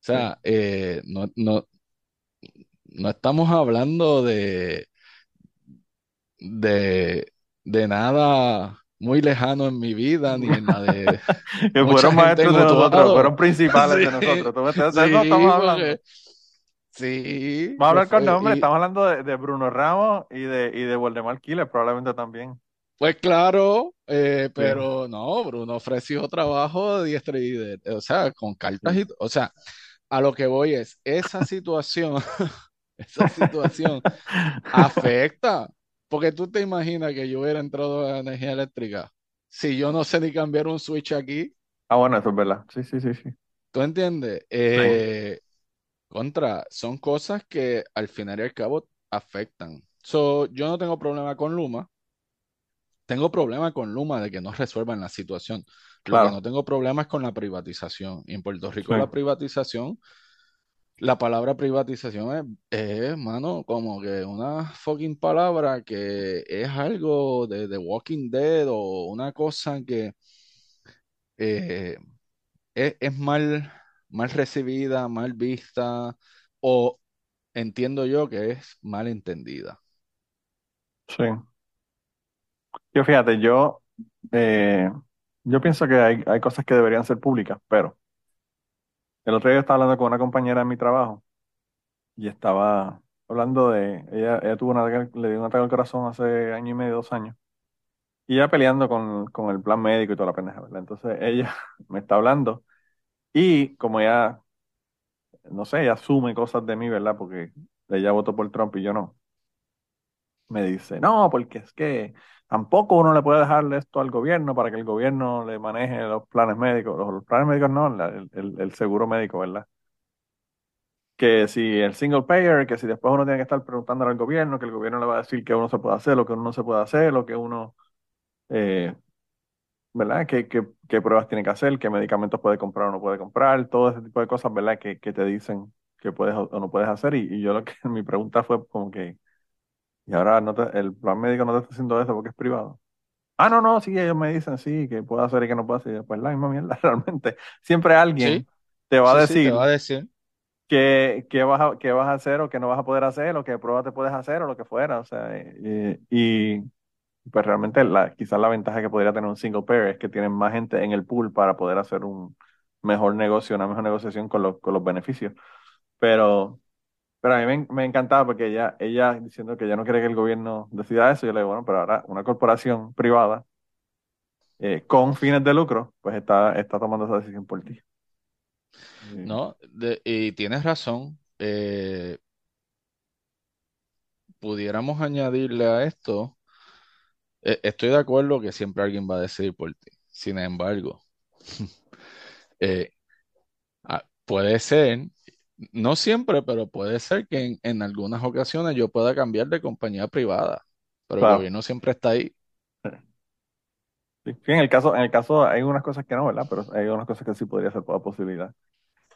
O sea, eh, no, no, no estamos hablando de, de, de nada muy lejano en mi vida, ni en la de. que fueron maestros de nosotros, fueron principales de nosotros. sí, estamos hablando. Sí. Vamos a hablar con nombre, estamos hablando de, Bruno Ramos y de, y de Voldemar Quiles, probablemente también. Pues claro, eh, pero no, Bruno ofreció trabajo de diestra y de, o sea, con cartas y, o sea, a lo que voy es, esa situación, esa situación afecta, porque tú te imaginas que yo hubiera entrado a energía eléctrica si yo no sé ni cambiar un switch aquí. Ah, bueno, eso es verdad. Sí, sí, sí, sí. ¿Tú entiendes? Eh, contra, son cosas que al final y al cabo afectan. So, yo no tengo problema con Luma. Tengo problema con Luma de que no resuelvan la situación. Lo que no tengo problema es con la privatización. Y en Puerto Rico la privatización la palabra privatización es, mano, como que una fucking palabra que es algo de, The Walking Dead o una cosa que eh, es, mal, mal recibida, mal vista o entiendo yo que es mal entendida. Sí. Yo fíjate, yo, eh, yo pienso que hay, hay cosas que deberían ser públicas, pero el otro día estaba hablando con una compañera de mi trabajo y estaba hablando de, ella, ella tuvo una, le dio un ataque al corazón hace año y medio, dos años, y ya peleando con, con el plan médico y toda la pendeja, ¿verdad? Entonces ella me está hablando y como ella, no sé, ella asume cosas de mí, ¿verdad? Porque ella votó por Trump y yo no. Me dice, no, porque es que tampoco uno le puede dejarle esto al gobierno para que el gobierno le maneje los planes médicos, los, planes médicos no, el, el seguro médico, ¿verdad? que si el single payer, que si después uno tiene que estar preguntándole al gobierno, que el gobierno le va a decir que uno se puede hacer, lo que uno no se puede hacer, lo que uno, eh, ¿verdad? ¿Qué, qué, pruebas tiene que hacer, qué medicamentos puede comprar o no puede comprar, todo ese tipo de cosas, ¿verdad? Que, que te dicen que puedes o no puedes hacer. Y, yo lo que mi pregunta fue como que, y ahora no el plan médico no te está haciendo eso porque es privado. Ah, no, no, sí, ellos me dicen sí, que puedo hacer y que no puedo hacer. Pues la misma mierda, realmente. Siempre alguien te va a decir. te va a decir qué, qué, vas a, qué vas a hacer o qué no vas a poder hacer o qué pruebas te puedes hacer o lo que fuera. O sea, y, pues realmente la, quizás la ventaja que podría tener un single pair es que tienen más gente en el pool para poder hacer un mejor negocio, una mejor negociación con los, con los beneficios. Pero, pero a mí me, encantaba porque ella, ella diciendo que ya no quiere que el gobierno decida eso, yo le digo, bueno, pero ahora una corporación privada eh, con fines de lucro, pues está, está tomando esa decisión por ti. No, y tienes razón. Eh, pudiéramos añadirle a esto, eh, estoy de acuerdo que siempre alguien va a decidir por ti. Sin embargo, eh, puede ser, no siempre, pero puede ser que en, algunas ocasiones yo pueda cambiar de compañía privada, pero el gobierno siempre está ahí. en el caso, en el caso hay unas cosas que no, ¿verdad? Pero hay unas cosas que sí podría ser la posibilidad.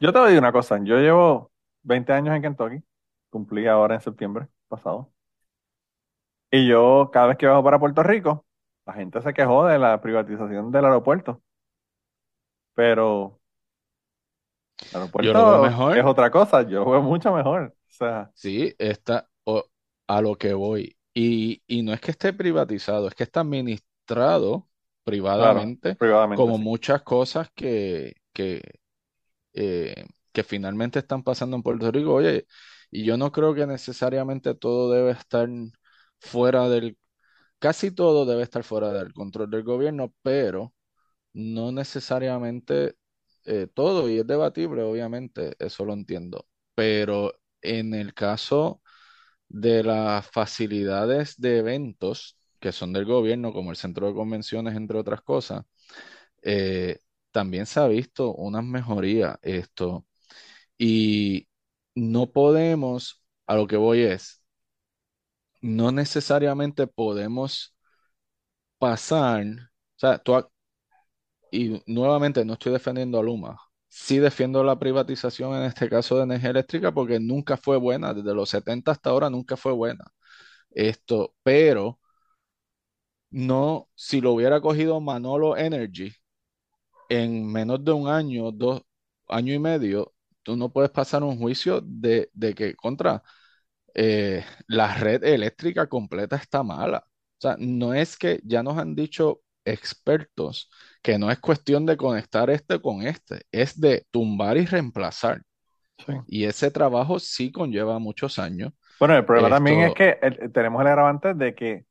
Yo te voy a decir una cosa, yo llevo 20 años en Kentucky cumplí ahora en septiembre pasado. Y yo, cada vez que bajo para Puerto Rico, la gente se quejó de la privatización del aeropuerto. Pero el aeropuerto es otra cosa, yo lo veo mucho mejor. O sea, sí, está a lo que voy. Y, no es que esté privatizado, es que está administrado privadamente, como muchas cosas que, que, eh, que finalmente están pasando en Puerto Rico. Oye, y yo no creo que necesariamente todo debe estar fuera del, casi todo debe estar fuera del control del gobierno, pero no necesariamente eh, todo, y es debatible, obviamente, eso lo entiendo, pero en el caso de las facilidades de eventos que son del gobierno, como el centro de convenciones, entre otras cosas, eh, también se ha visto unas mejorías esto. Y no podemos, a lo que voy es, no necesariamente podemos pasar, o sea, tú, y nuevamente no estoy defendiendo a Luma, sí defiendo la privatización en este caso de energía eléctrica porque nunca fue buena, desde los 70 hasta ahora nunca fue buena. Esto, pero no, si lo hubiera cogido Manolo Energy en menos de un año, dos años y medio, tú no puedes pasar un juicio de, que contra eh, la red eléctrica completa está mala. O sea, no es que ya nos han dicho expertos que no es cuestión de conectar este con este, es de tumbar y reemplazar. Y ese trabajo sí conlleva muchos años. Bueno, el problema también es que tenemos el agravante de que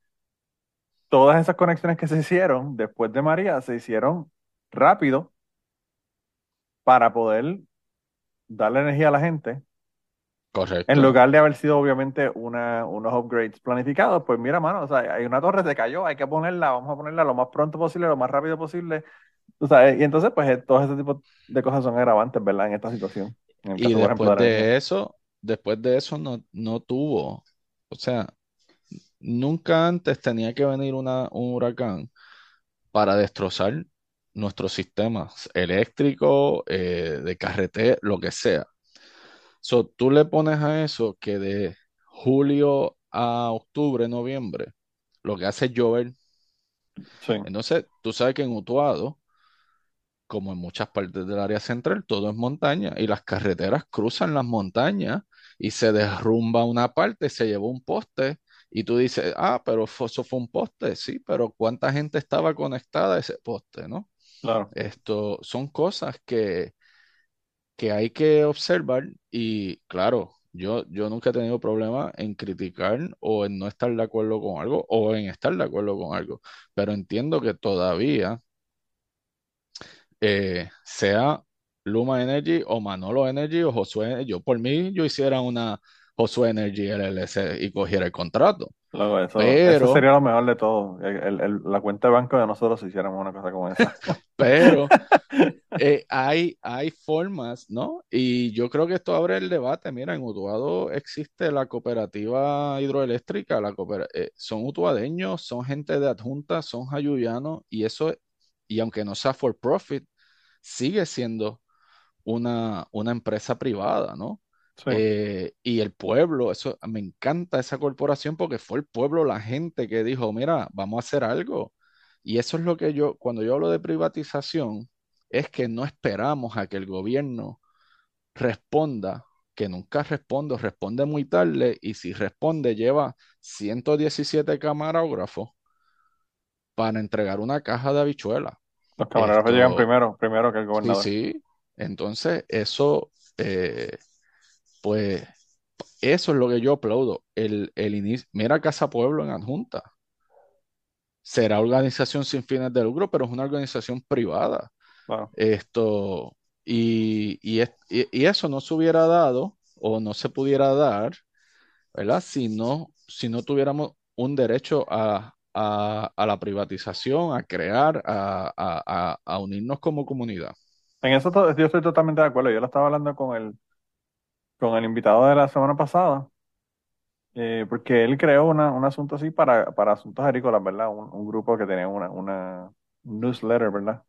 todas esas conexiones que se hicieron después de María se hicieron rápido para poder darle energía a la gente. Correcto. En lugar de haber sido obviamente una, unos upgrades planificados, pues mira, mano, o sea, hay una torre, se cayó, hay que ponerla, vamos a ponerla lo más pronto posible, lo más rápido posible. O sea, y entonces, pues eh, todo ese tipo de cosas son agravantes, ¿verdad? En esta situación. y después de, eso, después de eso no, no tuvo, o sea, nunca antes tenía que venir una, un huracán para destrozar nuestros sistemas eléctricos, eh, de carretera, lo que sea. So, tú le pones a eso que de julio a octubre, noviembre, lo que hace es llover. Entonces, tú sabes que en Utuado, como en muchas partes del área central, todo es montaña y las carreteras cruzan las montañas y se derrumba una parte, se llevó un poste y tú dices, ah, pero eso fue un poste, sí, pero ¿cuánta gente estaba conectada a ese poste, no? Claro. Esto son cosas que, que hay que observar y claro, yo, yo nunca he tenido problema en criticar o en no estar de acuerdo con algo o en estar de acuerdo con algo, pero entiendo que todavía eh, sea Luma Energy o Manolo Energy o Josué yo por mí yo hiciera una Josué Energy LLC y cogiera el contrato. Eso, eso, sería lo mejor de todo. la cuenta de banco de nosotros si hiciéramos una cosa como esa. pero eh, hay, hay formas, ¿no? Y yo creo que esto abre el debate. Mira, en Utuado existe la cooperativa hidroeléctrica, la eh, son utuadeños, son gente de adjunta, son jayuyanos, y eso, y aunque no sea for profit, sigue siendo una, una empresa privada, ¿no? Eh, y el pueblo, eso me encanta esa corporación porque fue el pueblo, la gente que dijo, mira, vamos a hacer algo. Y eso es lo que yo, cuando yo hablo de privatización, es que no esperamos a que el gobierno responda, que nunca responde, responde muy tarde, y si responde lleva 117 camarógrafos para entregar una caja de habichuelas. Los camarógrafos llegan primero, primero que el gobernador. Sí, sí. Entonces, eso eh, pues eso es lo que yo aplaudo. El, el inicio, mira Casa Pueblo en adjunta. Será organización sin fines de lucro, pero es una organización privada. Esto, y, y, y, eso no se hubiera dado o no se pudiera dar, ¿verdad? Si no, si no tuviéramos un derecho a, a, a la privatización, a crear, a, a, a, unirnos como comunidad. En eso yo estoy totalmente de acuerdo. Yo lo estaba hablando con el, con el invitado de la semana pasada, eh, porque él creó una, un asunto así para, para asuntos agrícolas, ¿verdad? Un, grupo que tenía una, una newsletter, ¿verdad?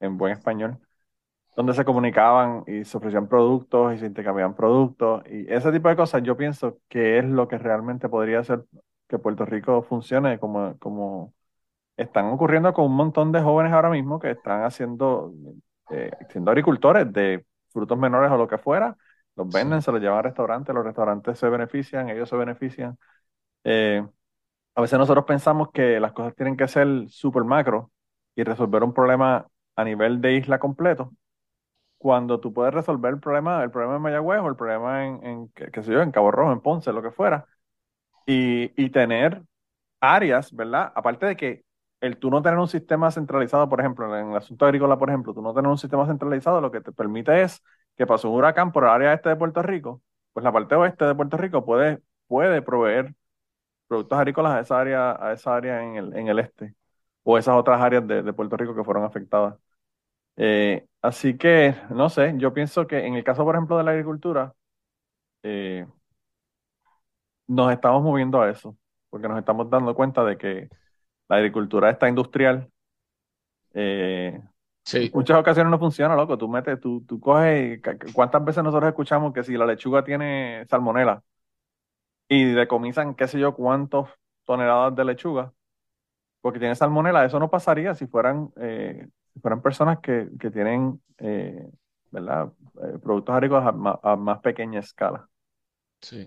En buen español. donde se comunicaban y se ofrecían productos y se intercambiaban productos y ese tipo de cosas yo pienso que es lo que realmente podría hacer que Puerto Rico funcione como, como están ocurriendo con un montón de jóvenes ahora mismo que están haciendo, eh, siendo agricultores de frutos menores o lo que fuera, los venden, se los llevan al restaurante, los restaurantes se benefician, ellos se benefician. Eh, a veces nosotros pensamos que las cosas tienen que ser súper macro y resolver un problema a nivel de isla completo, cuando tú puedes resolver el problema, el problema en Mayagüez o el problema en, en qué, sé yo, en Cabo Rojo, en Ponce, lo que fuera, y, y tener áreas, ¿verdad? Aparte de que el tú no tener un sistema centralizado, por ejemplo, en el asunto agrícola, por ejemplo, tú no tener un sistema centralizado, lo que te permite es que pasó un huracán por el área este de Puerto Rico, pues la parte oeste de Puerto Rico puede, puede proveer productos agrícolas a esa área, a esa área en el, en el este, o esas otras áreas de, Puerto Rico que fueron afectadas. Eh, así que, no sé, yo pienso que en el caso, por ejemplo, de la agricultura, eh, nos estamos moviendo a eso, porque nos estamos dando cuenta de que la agricultura está industrial. Eh, sí. muchas ocasiones no funciona, loco. Tú metes, tú, tú coges. ¿Cuántas veces nosotros escuchamos que si la lechuga tiene salmonela y decomisan qué sé yo cuántas toneladas de lechuga porque tiene salmonela, eso no pasaría si fueran, eh, si fueran personas que, que tienen, eh, ¿verdad? productos agrícolas a, más pequeña escala. Sí.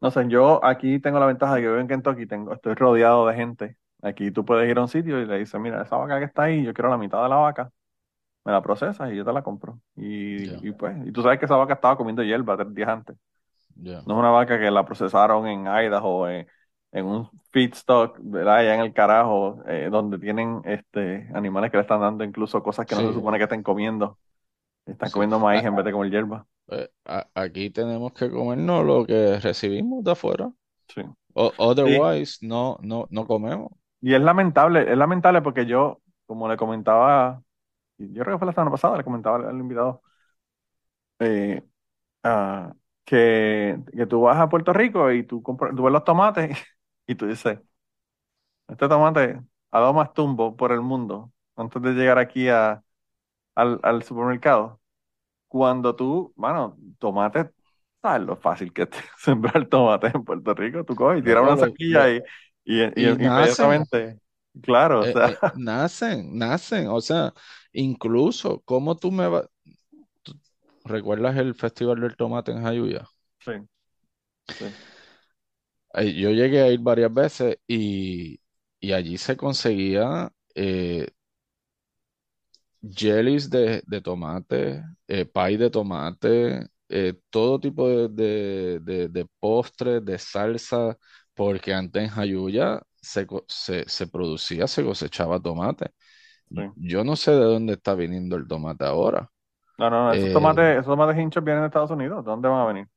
No sé, yo aquí tengo la ventaja de que vivo en Kentucky, tengo, estoy rodeado de gente. Aquí tú puedes ir a un sitio y le dices, mira, esa vaca que está ahí, yo quiero la mitad de la vaca, me la procesas y yo te la compro. Y, pues, y tú sabes que esa vaca estaba comiendo hierba tres días antes. No es una vaca que la procesaron en Idaho, en, en un feedstock, ¿verdad? Allá en el carajo, eh, donde tienen este animales que le están dando incluso cosas que no se supone que estén comiendo. Están comiendo maíz en vez de comer hierba. Pues, aquí tenemos que comernos lo que recibimos de afuera. Sí. otherwise, no, no, no comemos. Y es lamentable, es lamentable porque yo, como le comentaba, yo creo que fue la semana pasada, le comentaba al, invitado, eh, ah, que, que, tú vas a Puerto Rico y tú, compras, tú ves los tomates y tú dices, este tomate ha dado más tumbo por el mundo antes de llegar aquí a, al, al supermercado cuando tú, mano, tomate, ¿sabes lo fácil que es sembrar tomate en Puerto Rico? Tú coges y tiras una sequilla y, y, inmediatamente, claro, o eh, sea. Eh, nacen, nacen, o sea, incluso, ¿cómo tú me vas? ¿Recuerdas el Festival del Tomate en Jayuya? Sí. sí. Yo llegué a ir varias veces y, y allí se conseguía eh, jellies de, tomate, eh, pie de tomate, eh, todo tipo de, de, postres, de salsa, porque antes en Jayuya se, se, producía, se cosechaba tomate. Yo no sé de dónde está viniendo el tomate ahora. No, no, esos, tomates, eh, esos tomates hinchos vienen de Estados Unidos. ¿De dónde van a venir?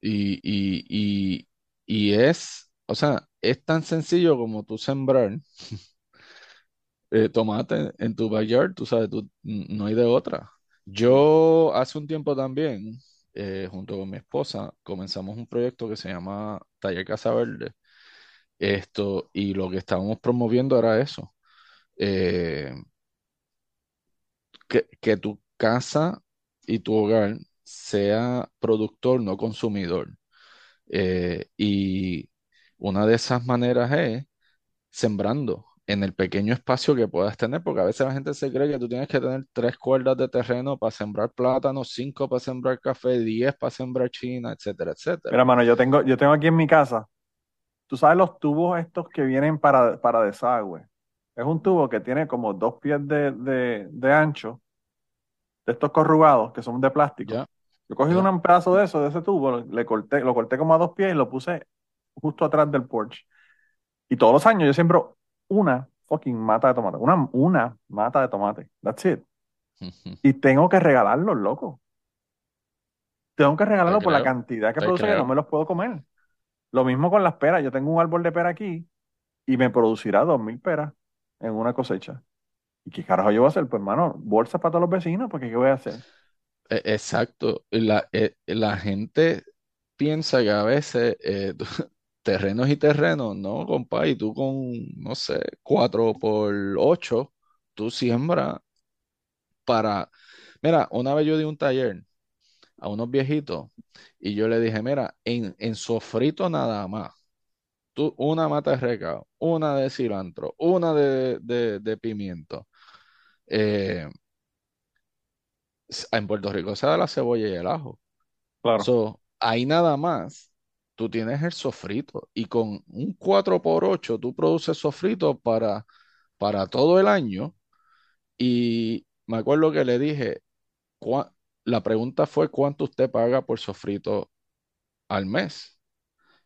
Y, y, y, y es, o sea, es tan sencillo como tú sembrar eh, tomate en tu backyard, tú sabes, tú, no hay de otra. Yo hace un tiempo también, eh, junto con mi esposa, comenzamos un proyecto que se llama Taller Casa Verde. Esto, y lo que estábamos promoviendo era eso. Eh, que, que tu casa y tu hogar sea productor, no consumidor. y una de esas maneras es sembrando en el pequeño espacio que puedas tener, porque a veces la gente se cree que tú tienes que tener tres cuerdas de terreno para sembrar plátano, cinco para sembrar café, diez para sembrar china, etcétera, etcétera. Mira, mano, yo tengo, yo tengo aquí en mi casa, tú sabes los tubos estos que vienen para, para desagüe. Es un tubo que tiene como dos pies de, de, ancho, de estos corrugados que son de plástico. Yo cogí un pedazo de eso, de ese tubo, le corté, lo corté como a dos pies y lo puse justo atrás del porche. Y todos los años yo siembro una fucking mata de tomate. Una, una mata de tomate. That's it. Y tengo que regalarlos, loco. Tengo que regalarlos por la cantidad que produce que no me los puedo comer. Lo mismo con las peras. Yo tengo un árbol de pera aquí y me producirá dos mil peras en una cosecha. ¿Y qué carajo yo voy a hacer? Pues, hermano, bolsas para todos los vecinos, porque ¿qué voy a hacer? E, exacto. La, eh, la gente piensa que a veces eh, terrenos y terrenos, ¿no, compa? Y tú con, no sé, 4 por 8 tú siembras para... Mira, una vez yo di un taller a unos viejitos y yo le dije, mira, en, en sofrito nada más, tú, una mata de recao, una de cilantro, una de, de, pimiento. Eh, en Puerto Rico se da la cebolla y el ajo. Claro. ahí nada más, tú tienes el sofrito y con un 4x8 tú produces sofrito para, para todo el año. Y me acuerdo que le dije, la pregunta fue cuánto usted paga por sofrito al mes.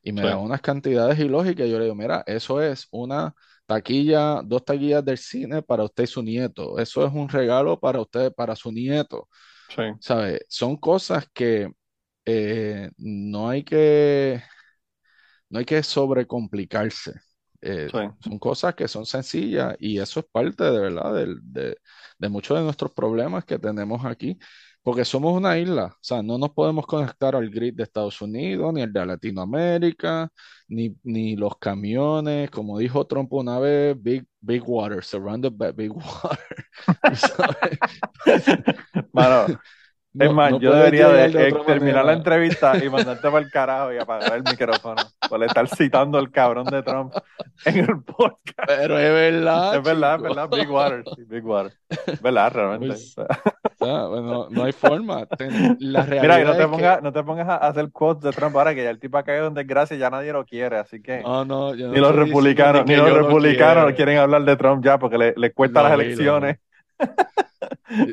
Y me da unas cantidades ilógicas. Yo le digo, mira, eso es una taquilla, dos taquillas del cine para usted y su nieto. Eso es un regalo para usted, para su nieto. Sí. ¿Sabe? Son cosas que eh, no hay que no hay que sobrecomplicarse. Eh, son cosas que son sencillas y eso es parte de verdad de, de, muchos de nuestros problemas que tenemos aquí, porque somos una isla, o sea, no nos podemos conectar al grid de Estados Unidos, ni el de Latinoamérica, ni, ni los camiones, como dijo Trump una vez, big, big water, surrounded by big water. es más, yo debería de, terminar la entrevista y mandarte para el carajo y apagar el micrófono por estar citando al cabrón de Trump en el podcast. Pero es verdad. Es verdad, es verdad. Big Water, Big Water. Es verdad, realmente. Pues, no hay forma. la Mira, y no te, pongas, no te pongas a hacer quotes de Trump ahora que ya el tipo ha caído en desgracia y ya nadie lo quiere, así que. No, no, ni los republicanos, ni los republicanos quieren hablar de Trump ya porque le, le cuesta las elecciones.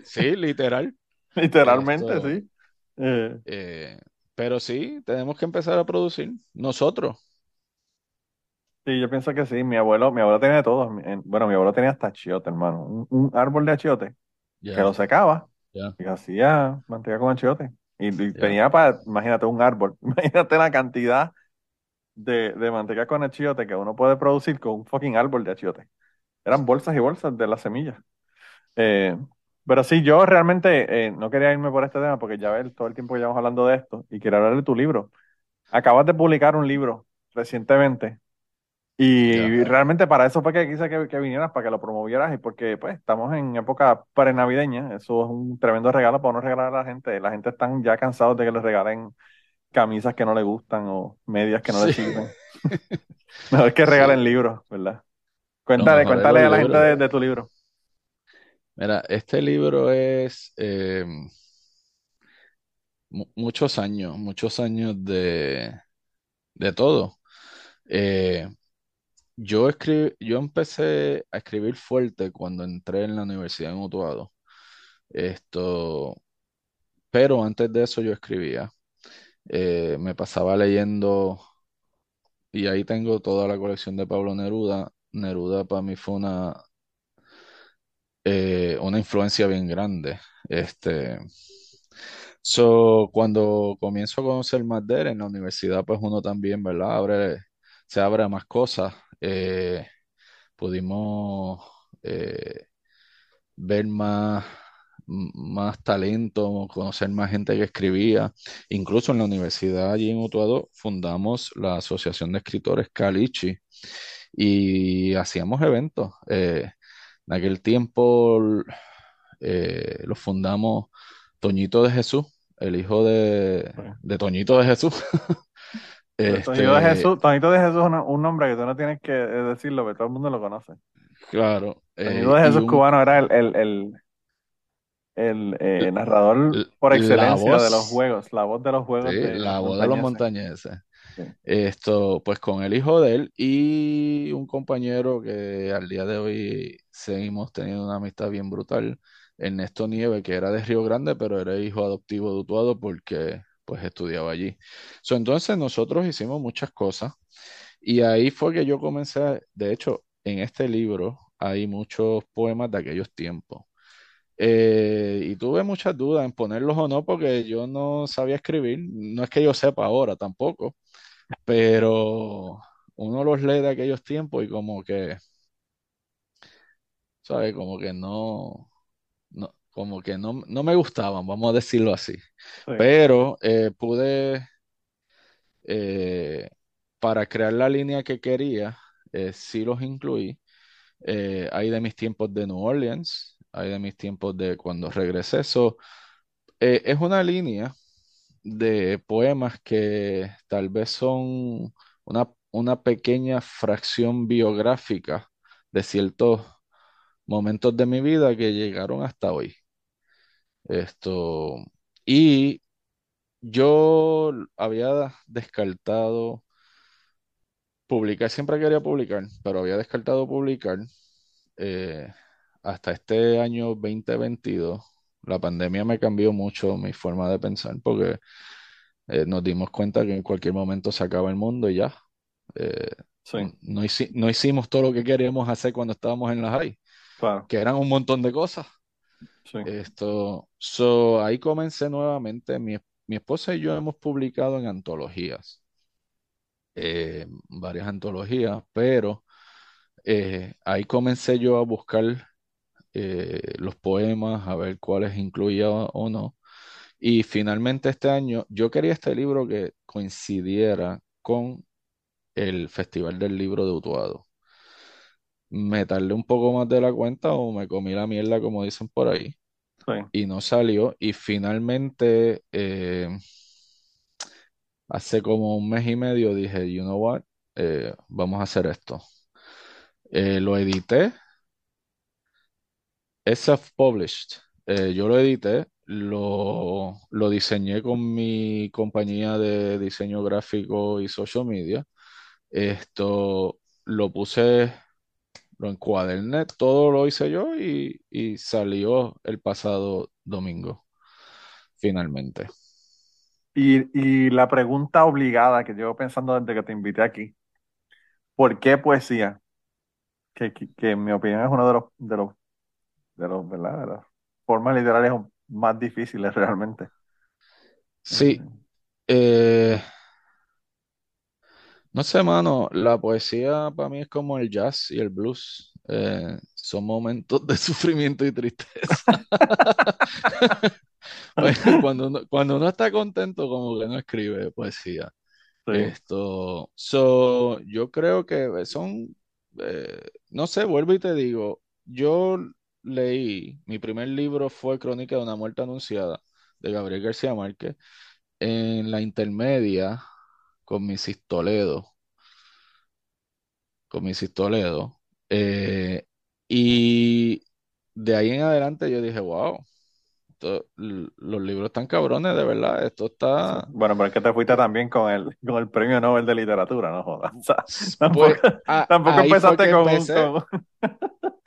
Sí, literal. Literalmente, sí. Eh. Eh, pero sí, tenemos que empezar a producir nosotros. Sí, yo pienso que sí. Mi abuelo, mi abuelo tenía de todo. Bueno, mi abuelo tenía hasta achiote, hermano. Un, árbol de achiote que lo secaba y hacía manteca con achiote. Y, tenía para, imagínate, un árbol. Imagínate la cantidad de, de manteca con achiote que uno puede producir con un fucking árbol de achiote. Eran bolsas y bolsas de las semillas. Pero sí, yo realmente eh, no quería irme por este tema porque ya ves todo el tiempo que llevamos hablando de esto y quiero hablar de tu libro. Acabas de publicar un libro recientemente y realmente para eso fue que quise que, vinieras, para que lo promovieras y porque pues estamos en época pre-navideña. Eso es un tremendo regalo para no regalar a la gente. La gente está ya cansados de que les regalen camisas que no les gustan o medias que no les sirven. Mejor que regalen libros, ¿verdad? Cuéntale, cuéntale a la gente de tu libro. Mira, este libro es em, muchos años, muchos años de, de todo. Eh, yo, yo empecé a escribir fuerte cuando entré en la universidad en Utuado. Esto, pero antes de eso yo escribía. Eh, me pasaba leyendo y ahí tengo toda la colección de Pablo Neruda. Neruda para mí fue una eh, una influencia bien grande. Este, so, cuando comienzo a conocer más de él en la universidad, pues uno también, ¿verdad? Abre, se abre a más cosas. Eh, pudimos eh, ver más, más talento, conocer más gente que escribía. Incluso en la universidad allí en Utuado fundamos la Asociación de Escritores Calichi y hacíamos eventos. En aquel tiempo eh, lo fundamos Toñito de Jesús, el hijo de, Toñito de Jesús. Este, Toñito de Jesús, Toñito de Jesús es un nombre que tú no tienes que decirlo, porque todo el mundo lo conoce. Claro. Toñito de eh, Jesús cubano era el, el, eh, narrador por excelencia de los juegos, la voz de los juegos. la voz de los montañeses. Esto, pues con el hijo de él y un compañero que al día de hoy seguimos teniendo una amistad bien brutal, Ernesto Nieve, que era de Río Grande, pero era hijo adoptivo de Utuado porque pues estudiaba allí. entonces nosotros hicimos muchas cosas y ahí fue que yo comencé, de hecho, en este libro hay muchos poemas de aquellos tiempos. Eh, y tuve muchas dudas en ponerlos o no porque yo no sabía escribir. No es que yo sepa ahora tampoco, pero uno los lee de aquellos tiempos y como que, ¿sabes? Como que no, no como que no, no me gustaban, vamos a decirlo así. Pero eh, pude, eh, para crear la línea que quería, sí los incluí. eh, hay de mis tiempos de New Orleans, hay de mis tiempos de cuando regresé. Eso eh, es una línea de poemas que tal vez son una, una pequeña fracción biográfica de ciertos momentos de mi vida que llegaron hasta hoy. Esto, y yo había descartado publicar, siempre quería publicar, pero había descartado publicar eh, hasta este año 2022. La pandemia me cambió mucho mi forma de pensar porque eh, nos dimos cuenta que en cualquier momento se acaba el mundo y ya. Eh, no, no, hicimos todo lo que queríamos hacer cuando estábamos en la high, que eran un montón de cosas. Esto, so, ahí comencé nuevamente. Mi, mi esposa y yo hemos publicado en antologías, eh, varias antologías, pero ahí comencé yo a buscar los poemas, a ver cuáles incluía o no. Y finalmente este año yo quería este libro que coincidiera con el Festival del Libro de Utuado. Me tardé un poco más de la cuenta o me comí la mierda, como dicen por ahí, y no salió. Y finalmente, eh, hace como un mes y medio dije, you know what, eh, vamos a hacer esto. Eh, lo edité, es self-published. yo lo edité, lo, lo diseñé con mi compañía de diseño gráfico y social media. Esto lo puse, lo encuaderné, todo lo hice yo y, y salió el pasado domingo, finalmente. Y, y, la pregunta obligada que llevo pensando desde que te invité aquí, ¿por qué poesía? Que, que, en mi opinión es uno de los, de los, ¿verdad? De las formas literarias más difíciles realmente. Sí. Eh, no sé, mano, la poesía para mí es como el jazz y el blues. Eh, son momentos de sufrimiento y tristeza. Cuando, uno, cuando uno está contento, como que no escribe poesía. Esto, so, yo creo que son, eh, no sé, vuelvo y te digo, yo leí, mi primer libro fue Crónica de una muerte anunciada de Gabriel García Márquez. En la intermedia, con Mrs. Toledo, con Mrs. Toledo. Eh, y de ahí en adelante yo dije, wow, los libros están cabrones, de verdad, esto está... Bueno, pero es que te fuiste también con el, con el premio Nobel de Literatura, ¿no jodas? tampoco, pues, empezaste con, un...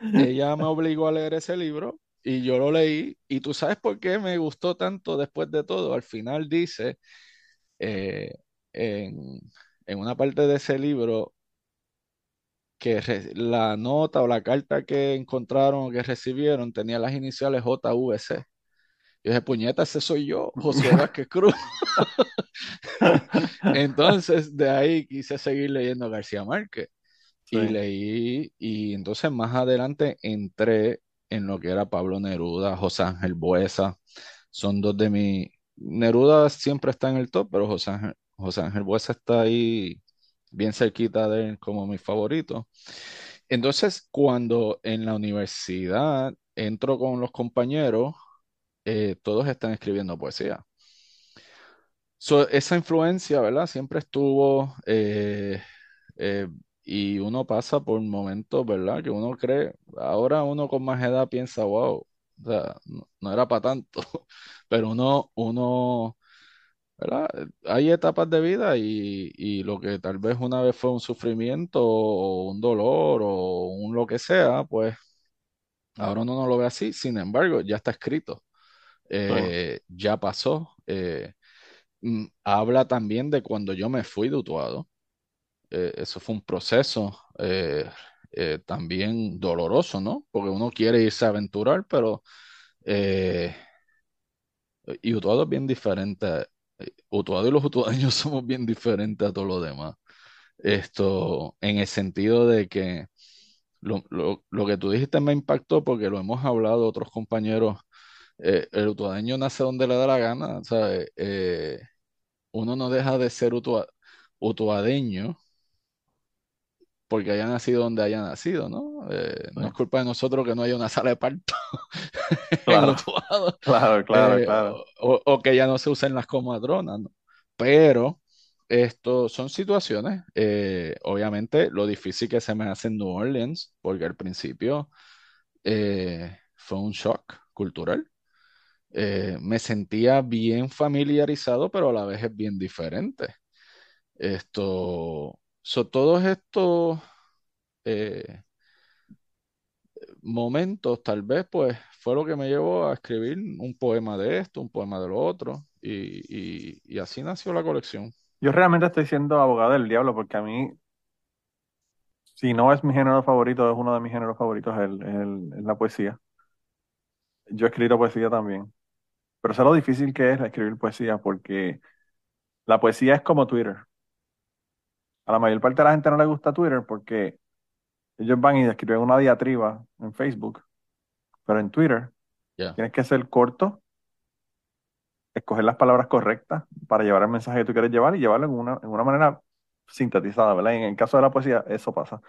Ella me obligó a leer ese libro y yo lo leí. Y tú sabes por qué me gustó tanto después de todo. Al final dice, eh, en, una parte de ese libro, que la nota o la carta que encontraron o que recibieron tenía las iniciales JVC. Yo dije, puñeta, ese soy yo, José Vázquez Cruz. Entonces, de ahí quise seguir leyendo García Márquez. Y leí, y entonces más adelante entré en lo que era Pablo Neruda, José Ángel Buesa. Son dos de mis. Neruda siempre está en el top, pero José Ángel, José Ángel Buesa está ahí bien cerquita de él como mi favorito. Entonces, cuando en la universidad entro con los compañeros, eh, todos están escribiendo poesía. esa influencia, ¿verdad? Siempre estuvo. Eh, eh, y uno pasa por momentos, ¿verdad? Que uno cree, ahora uno con más edad piensa, wow, no, era para tanto, pero uno, uno, ¿verdad? Hay etapas de vida y, y, lo que tal vez una vez fue un sufrimiento o un dolor o un lo que sea, pues ahora uno no lo ve así, sin embargo, ya está escrito, eh, ya pasó. Eh, mm, habla también de cuando yo me fui de Utuado eh, eso fue un proceso también doloroso, ¿no? Porque uno quiere irse a aventurar, pero y Utuado es bien diferente. Utuado y los utuadeños somos bien diferentes a todos los demás. Esto, en el sentido de que lo, que tú dijiste me impactó porque lo hemos hablado otros compañeros. El utuadeño nace donde le da la gana, ¿sabes? uno no deja de ser utuadeño porque haya nacido donde haya nacido, ¿no? Eh, no es culpa de nosotros que no haya una sala de parto claro, claro, claro, eh, claro. O, que ya no se usen las comadronas, ¿no? Pero esto son situaciones, eh, obviamente, lo difícil que se me hace en New Orleans, porque al principio fue un shock cultural. Me sentía bien familiarizado, pero a la vez es bien diferente. Esto, todos estos eh, momentos, tal vez, pues fue lo que me llevó a escribir un poema de esto, un poema de lo otro, y, así nació la colección. Yo realmente estoy siendo abogado del diablo porque a mí, si no es mi género favorito, es uno de mis géneros favoritos, es la poesía. Yo he escrito poesía también, pero sé lo difícil que es escribir poesía porque la poesía es como Twitter. A la mayor parte de la gente no le gusta Twitter porque ellos van y escriben una diatriba en Facebook, pero en Twitter tienes que ser corto, escoger las palabras correctas para llevar el mensaje que tú quieres llevar y llevarlo en una, en una manera sintetizada, ¿verdad? En el caso de la poesía, eso pasa.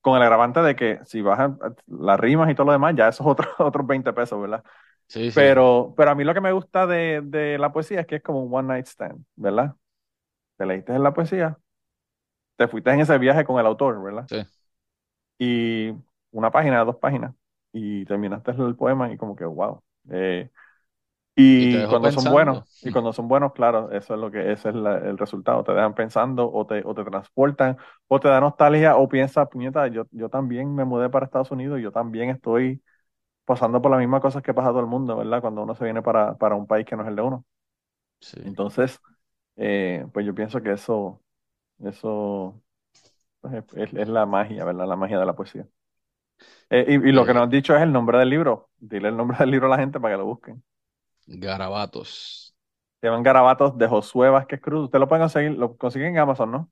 Con el agravante de que si bajan las rimas y todo lo demás, ya esos otros otros 20 pesos, ¿verdad? Sí, pero, pero a mí lo que me gusta de, de la poesía es que es como un one night stand, ¿verdad? Te leíste en la poesía, te fuiste en ese viaje con el autor, ¿verdad? Sí y una página, dos páginas, y terminaste el poema y como que, wow. Eh, y, cuando son buenos, y cuando son buenos, claro, eso es lo que, ese es el resultado. Te dejan pensando, o te, o te transportan, o te da nostalgia, o piensas, puñeta, yo, yo también me mudé para Estados Unidos, yo también estoy pasando por las mismas cosas que pasa todo el mundo, ¿verdad? Cuando uno se viene para, para un país que no es el de uno. Entonces, eh, pues yo pienso que eso, eso es, la magia, ¿verdad? La magia de la poesía. Eh, y, lo que nos has dicho es el nombre del libro. Dile el nombre del libro a la gente para que lo busquen. Garabatos. Se llaman Garabatos de Josué Vázquez Cruz. Usted lo puede conseguir, lo consiguen en Amazon, ¿no?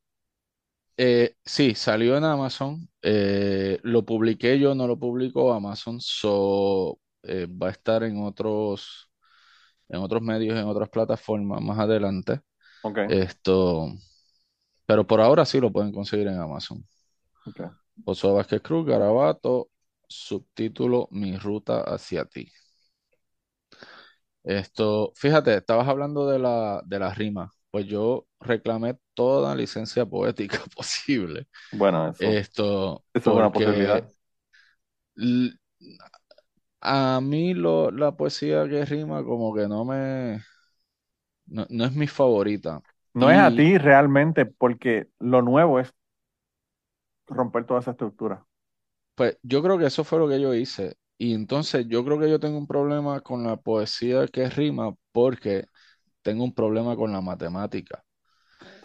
Eh, sí, salió en Amazon. Eh, lo publiqué yo, no lo publicó Amazon. So, va a estar en otros, en otros medios, en otras plataformas más adelante. Okay. Esto. Pero por ahora sí lo pueden conseguir en Amazon. Okay. Josué Vázquez Cruz, Garabato, subtítulo Mi ruta hacia ti. Esto, fíjate, estabas hablando de la, de la rima. Pues yo reclamé toda licencia poética posible. Bueno, eso, Esto, es una posibilidad. A mí lo, la poesía que rima como que no me... No, no es mi favorita. No es a ti realmente, porque lo nuevo es romper toda esa estructura. Pues yo creo que eso fue lo que yo hice. Y entonces yo creo que yo tengo un problema con la poesía que rima porque tengo un problema con la matemática.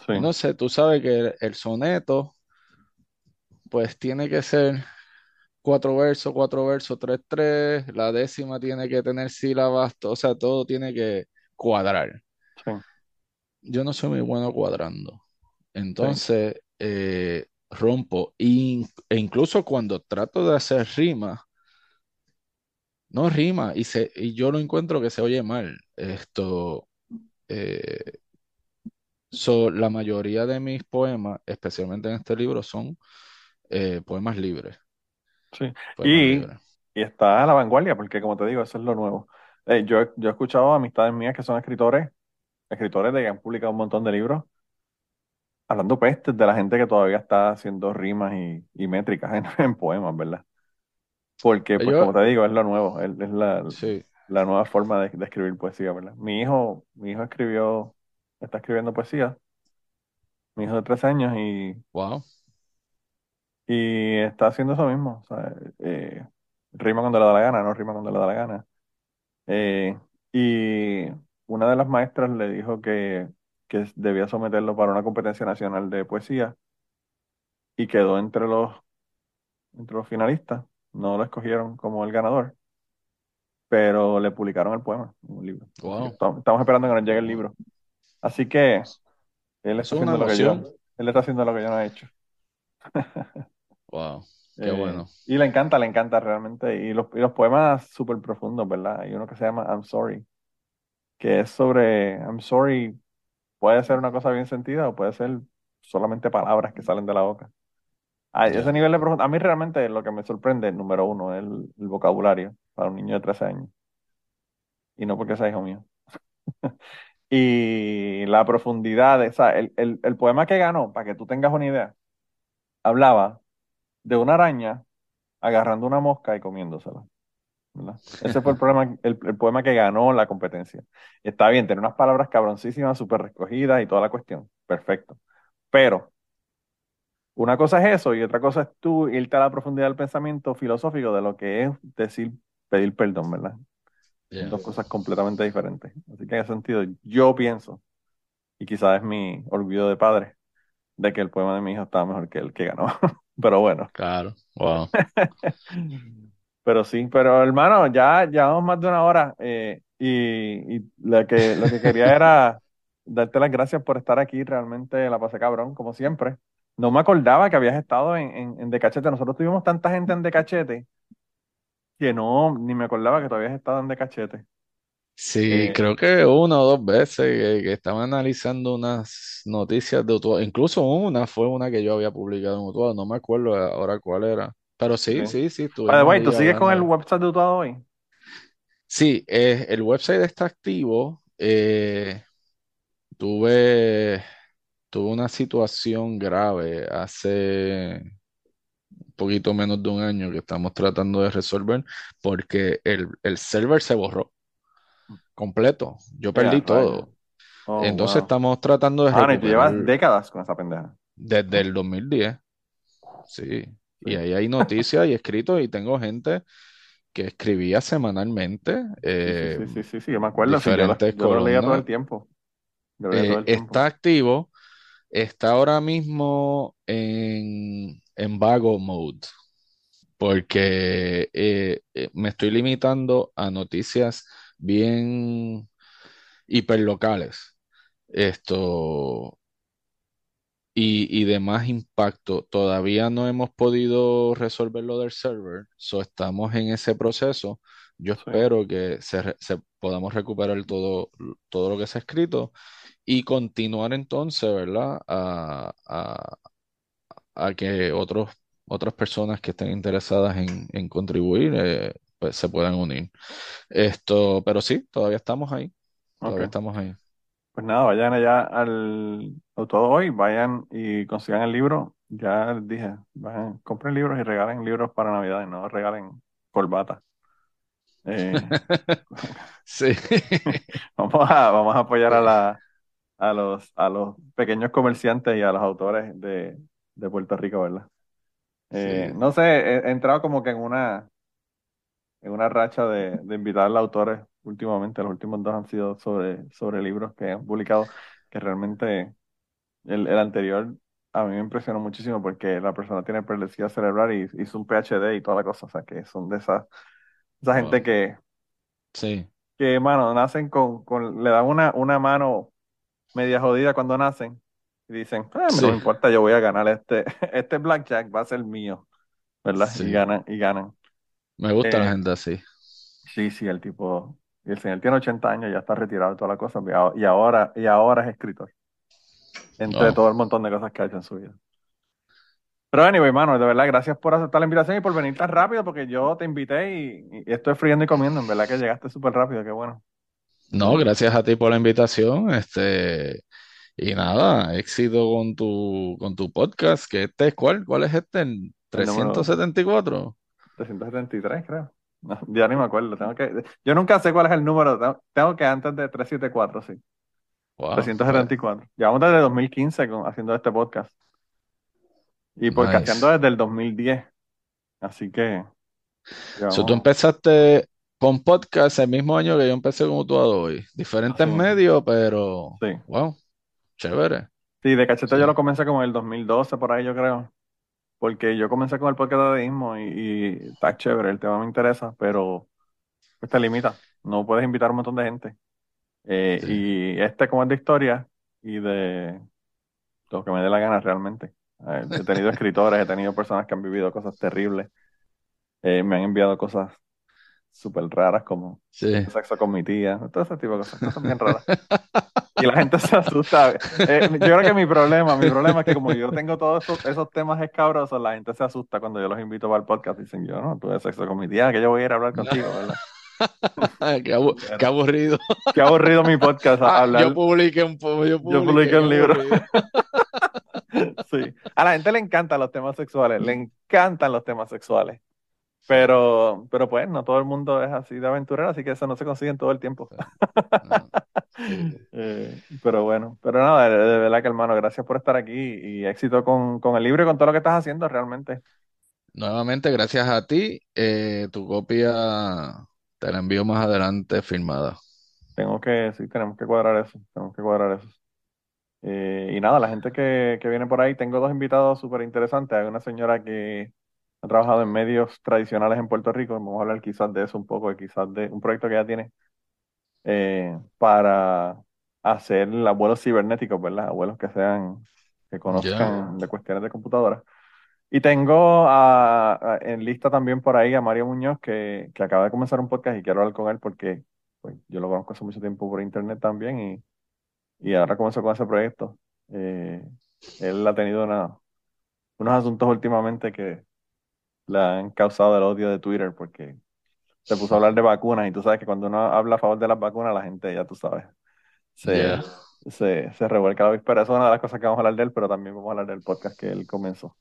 No sé, tú sabes que el, soneto, pues tiene que ser cuatro versos, cuatro versos, tres, tres. La décima tiene que tener sílabas, o sea, todo tiene que cuadrar. Sí yo no soy muy bueno cuadrando. Entonces, eh, rompo. e incluso cuando trato de hacer rima, no rima y, se, y yo lo encuentro que se oye mal. Esto, eh, la mayoría de mis poemas, especialmente en este libro, son eh, poemas libres. Sí. y, está a la vanguardia, porque como te digo, eso es lo nuevo. yo, yo he escuchado amistades mías que son escritores escritores de que han publicado un montón de libros hablando pestes de la gente que todavía está haciendo rimas y, métricas en, poemas, ¿verdad? Porque, pues, como te digo, es lo nuevo, es, la, la nueva forma de, escribir poesía, ¿verdad? Mi hijo, mi hijo escribió, está escribiendo poesía, mi hijo de tres años y, wow. y está haciendo eso mismo, o sea, eh, rima cuando le da la gana, no rima cuando le da la gana. Eh, y una de las maestras le dijo que, debía someterlo para una competencia nacional de poesía y quedó entre los, entre los finalistas. No lo escogieron como el ganador, pero le publicaron el poema un libro. Estamos, esperando que nos llegue el libro. Así que él está haciendo lo que yo, él está haciendo lo que yo no he hecho. wow, qué eh, bueno. Y le encanta, le encanta realmente. Y los, y los poemas súper profundos, ¿verdad? Hay uno que se llama I'm Sorry, que es sobre I'm sorry, puede ser una cosa bien sentida o puede ser solamente palabras que salen de la boca. A ese nivel de profundidad, a mí realmente lo que me sorprende, número uno, es el, el vocabulario para un niño de 13 años. Y no porque sea hijo mío. y la profundidad, o sea, el, el, el poema que ganó, para que tú tengas una idea, hablaba de una araña agarrando una mosca y comiéndosela. Ese fue el, problema, el, poema que ganó la competencia. Está bien, tener unas palabras cabroncísimas, súper recogidas y toda la cuestión. Perfecto. Pero una cosa es eso y otra cosa es tú irte a la profundidad del pensamiento filosófico de lo que es decir, pedir perdón, ¿verdad? Dos cosas completamente diferentes. Así que en ese sentido, yo pienso, y quizás es mi olvido de padre, de que el poema de mi hijo estaba mejor que el que ganó. pero bueno. Claro, wow. pero sí, pero hermano, ya llevamos más de una hora eh, y, y lo, que, lo que quería era darte las gracias por estar aquí. Realmente la pasé cabrón, como siempre. No me acordaba que habías estado en, en, en Decachete. Nosotros tuvimos tanta gente en Decachete que no, ni me acordaba que todavía habías estado en Decachete. Sí, eh, creo que una o dos veces que, estaba analizando unas noticias de Utuado, incluso una fue una que yo había publicado en Utuado, no me acuerdo ahora cuál era, pero sí, sí, sí. sí By ¿tú sigues con el website de Utuado hoy? Sí, eh, el website está activo. Eh, tuve, tuve una situación grave hace poquito menos de un año que estamos tratando de resolver porque el, el server se borró completo. Yo perdí todo. Oh, Entonces estamos tratando de Ah, y llevas décadas con esa pendeja. Desde el 2010. Sí. Y ahí hay noticias y escritos y tengo gente que escribía semanalmente. sí, sí, sí, sí, yo me acuerdo. Diferentes yo, lo, leía todo el tiempo. Eh, está activo. Está ahora mismo en, en vago mode. Porque eh, eh, me estoy limitando a noticias bien hiperlocales. Esto y, y de más impacto. Todavía no hemos podido resolver lo del server, so estamos en ese proceso. Yo espero que se, podamos recuperar todo, todo lo que se ha escrito y continuar entonces, ¿verdad? A, a, que otros, otras personas que estén interesadas en, contribuir eh, pues se puedan unir. Esto, pero sí, todavía estamos ahí. Todavía estamos ahí. Pues nada, vayan allá al todo hoy, vayan y consigan el libro. Ya les dije, vayan, compren libros y regalen libros para Navidad, no regalen corbata. Eh, sí. vamos a, vamos a apoyar a la, a los, a los pequeños comerciantes y a los autores de, de Puerto Rico, ¿verdad? Eh, no sé, he entrado como que en una, en una racha de, de invitar a autores últimamente. Los últimos dos han sido sobre, sobre libros que han publicado, que realmente el, el anterior a mí me impresionó muchísimo porque la persona tiene parálisis cerebral y hizo un PhD y toda la cosa. O sea, que son de esas, esa gente que, sí. que, mano, nacen con, con, le dan una, una mano media jodida cuando nacen y dicen, ah, no me importa, yo voy a ganar este, este blackjack va a ser mío, ¿verdad? Y ganan, y ganan. Me gusta la eh, gente así. Sí, sí, el tipo, y el señor tiene 80 años, ya está retirado de toda la cosa, y ahora, y ahora es escritor. Entre todo el montón de cosas que ha hecho en su vida. Pero anyway, mano, de verdad, gracias por aceptar la invitación y por venir tan rápido, porque yo te invité y, estoy friendo y comiendo. En verdad que llegaste súper rápido, qué bueno. No, gracias a ti por la invitación. Este, y nada, éxito con tu, con tu podcast, que este es cuál, ¿cuál es este? ¿374? 373, creo. ya ni me acuerdo. Tengo que, yo nunca sé cuál es el número. Tengo, que antes de 374, sí. 374. Llevamos desde 2015 haciendo este podcast. Y podcasteando desde el 2010. Así que. So, tú empezaste con podcast el mismo año que yo empecé con Utuado hoy. Diferentes medios, pero. Sí. Wow. Chévere. Sí, de cachete yo lo comencé como en el 2012, por ahí yo creo. Porque yo comencé con el podcast de Ismo y, está chévere, el tema me interesa, pero pues te limita. No puedes invitar a un montón de gente. Eh, y este como es de historia y de lo que me dé la gana realmente. Eh, he tenido escritores, he tenido personas que han vivido cosas terribles. Eh, me han enviado cosas súper raras como sexo con mi tía, todo ese tipo de cosas, cosas bien raras. y la gente se asusta. Eh, yo creo que mi problema, mi problema es que como yo tengo todos esos, esos, temas escabrosos, la gente se asusta cuando yo los invito para el podcast. Dicen, yo no tuve sexo con mi tía, que yo voy a ir a hablar contigo, ¿verdad? qué, aburrido. Qué aburrido mi podcast. Ah, yo publiqué un, yo yo publiqué un libro. Sí. A la gente le encantan los temas sexuales, le encantan los temas sexuales. Pero, pero pues, no todo el mundo es así de aventurero, así que eso no se consigue en todo el tiempo. Eh, pero bueno, pero nada, de, verdad que hermano, gracias por estar aquí y éxito con, con, el libro y con todo lo que estás haciendo realmente. Nuevamente, gracias a ti. Eh, tu copia te la envío más adelante firmada. Tengo que, sí, tenemos que cuadrar eso, tenemos que cuadrar eso. Eh, y nada, la gente que, que viene por ahí, tengo dos invitados súper interesantes. Hay una señora que ha trabajado en medios tradicionales en Puerto Rico, vamos a hablar quizás de eso un poco, quizás de un proyecto que ella tiene eh, para hacer abuelos cibernéticos, ¿verdad? Abuelos que sean, que conozcan de cuestiones de computadoras. Y tengo en lista también por ahí a Mario Muñoz, que, que, acaba de comenzar un podcast y quiero hablar con él porque pues, yo lo conozco hace mucho tiempo por internet también y, y ahora comenzó con ese proyecto. Eh, él ha tenido una, unos asuntos últimamente que le han causado el odio de Twitter porque se puso a hablar de vacunas y tú sabes que cuando uno habla a favor de las vacunas, la gente, ya tú sabes, se, se, se revuelca la víspera. Eso es una de las cosas que vamos a hablar de él, pero también vamos a hablar del podcast que él comenzó.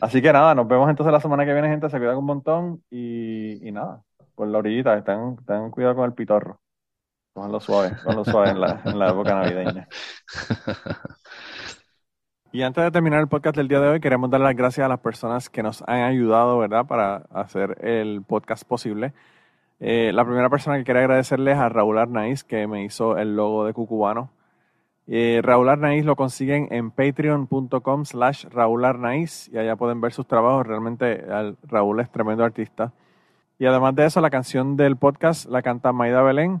Así que nada, nos vemos entonces la semana que viene, gente. Se cuidan un montón y, y nada, por la orillita, ten, ten cuidado con el pitorro. Cójanlo suave, cójanlo suave en la, época navideña. Y antes de terminar el podcast del día de hoy, queremos dar las gracias a las personas que nos han ayudado, ¿verdad?, para hacer el podcast posible. Eh, la primera persona que quería agradecerles a Raúl Arnaiz, que me hizo el logo de Cucubano. Eh, Raúl Arnaiz lo consiguen en patreon.com slash Raúl Arnaiz y allá pueden ver sus trabajos. Realmente Raúl es tremendo artista. Y además de eso, la canción del podcast la canta Maida Belén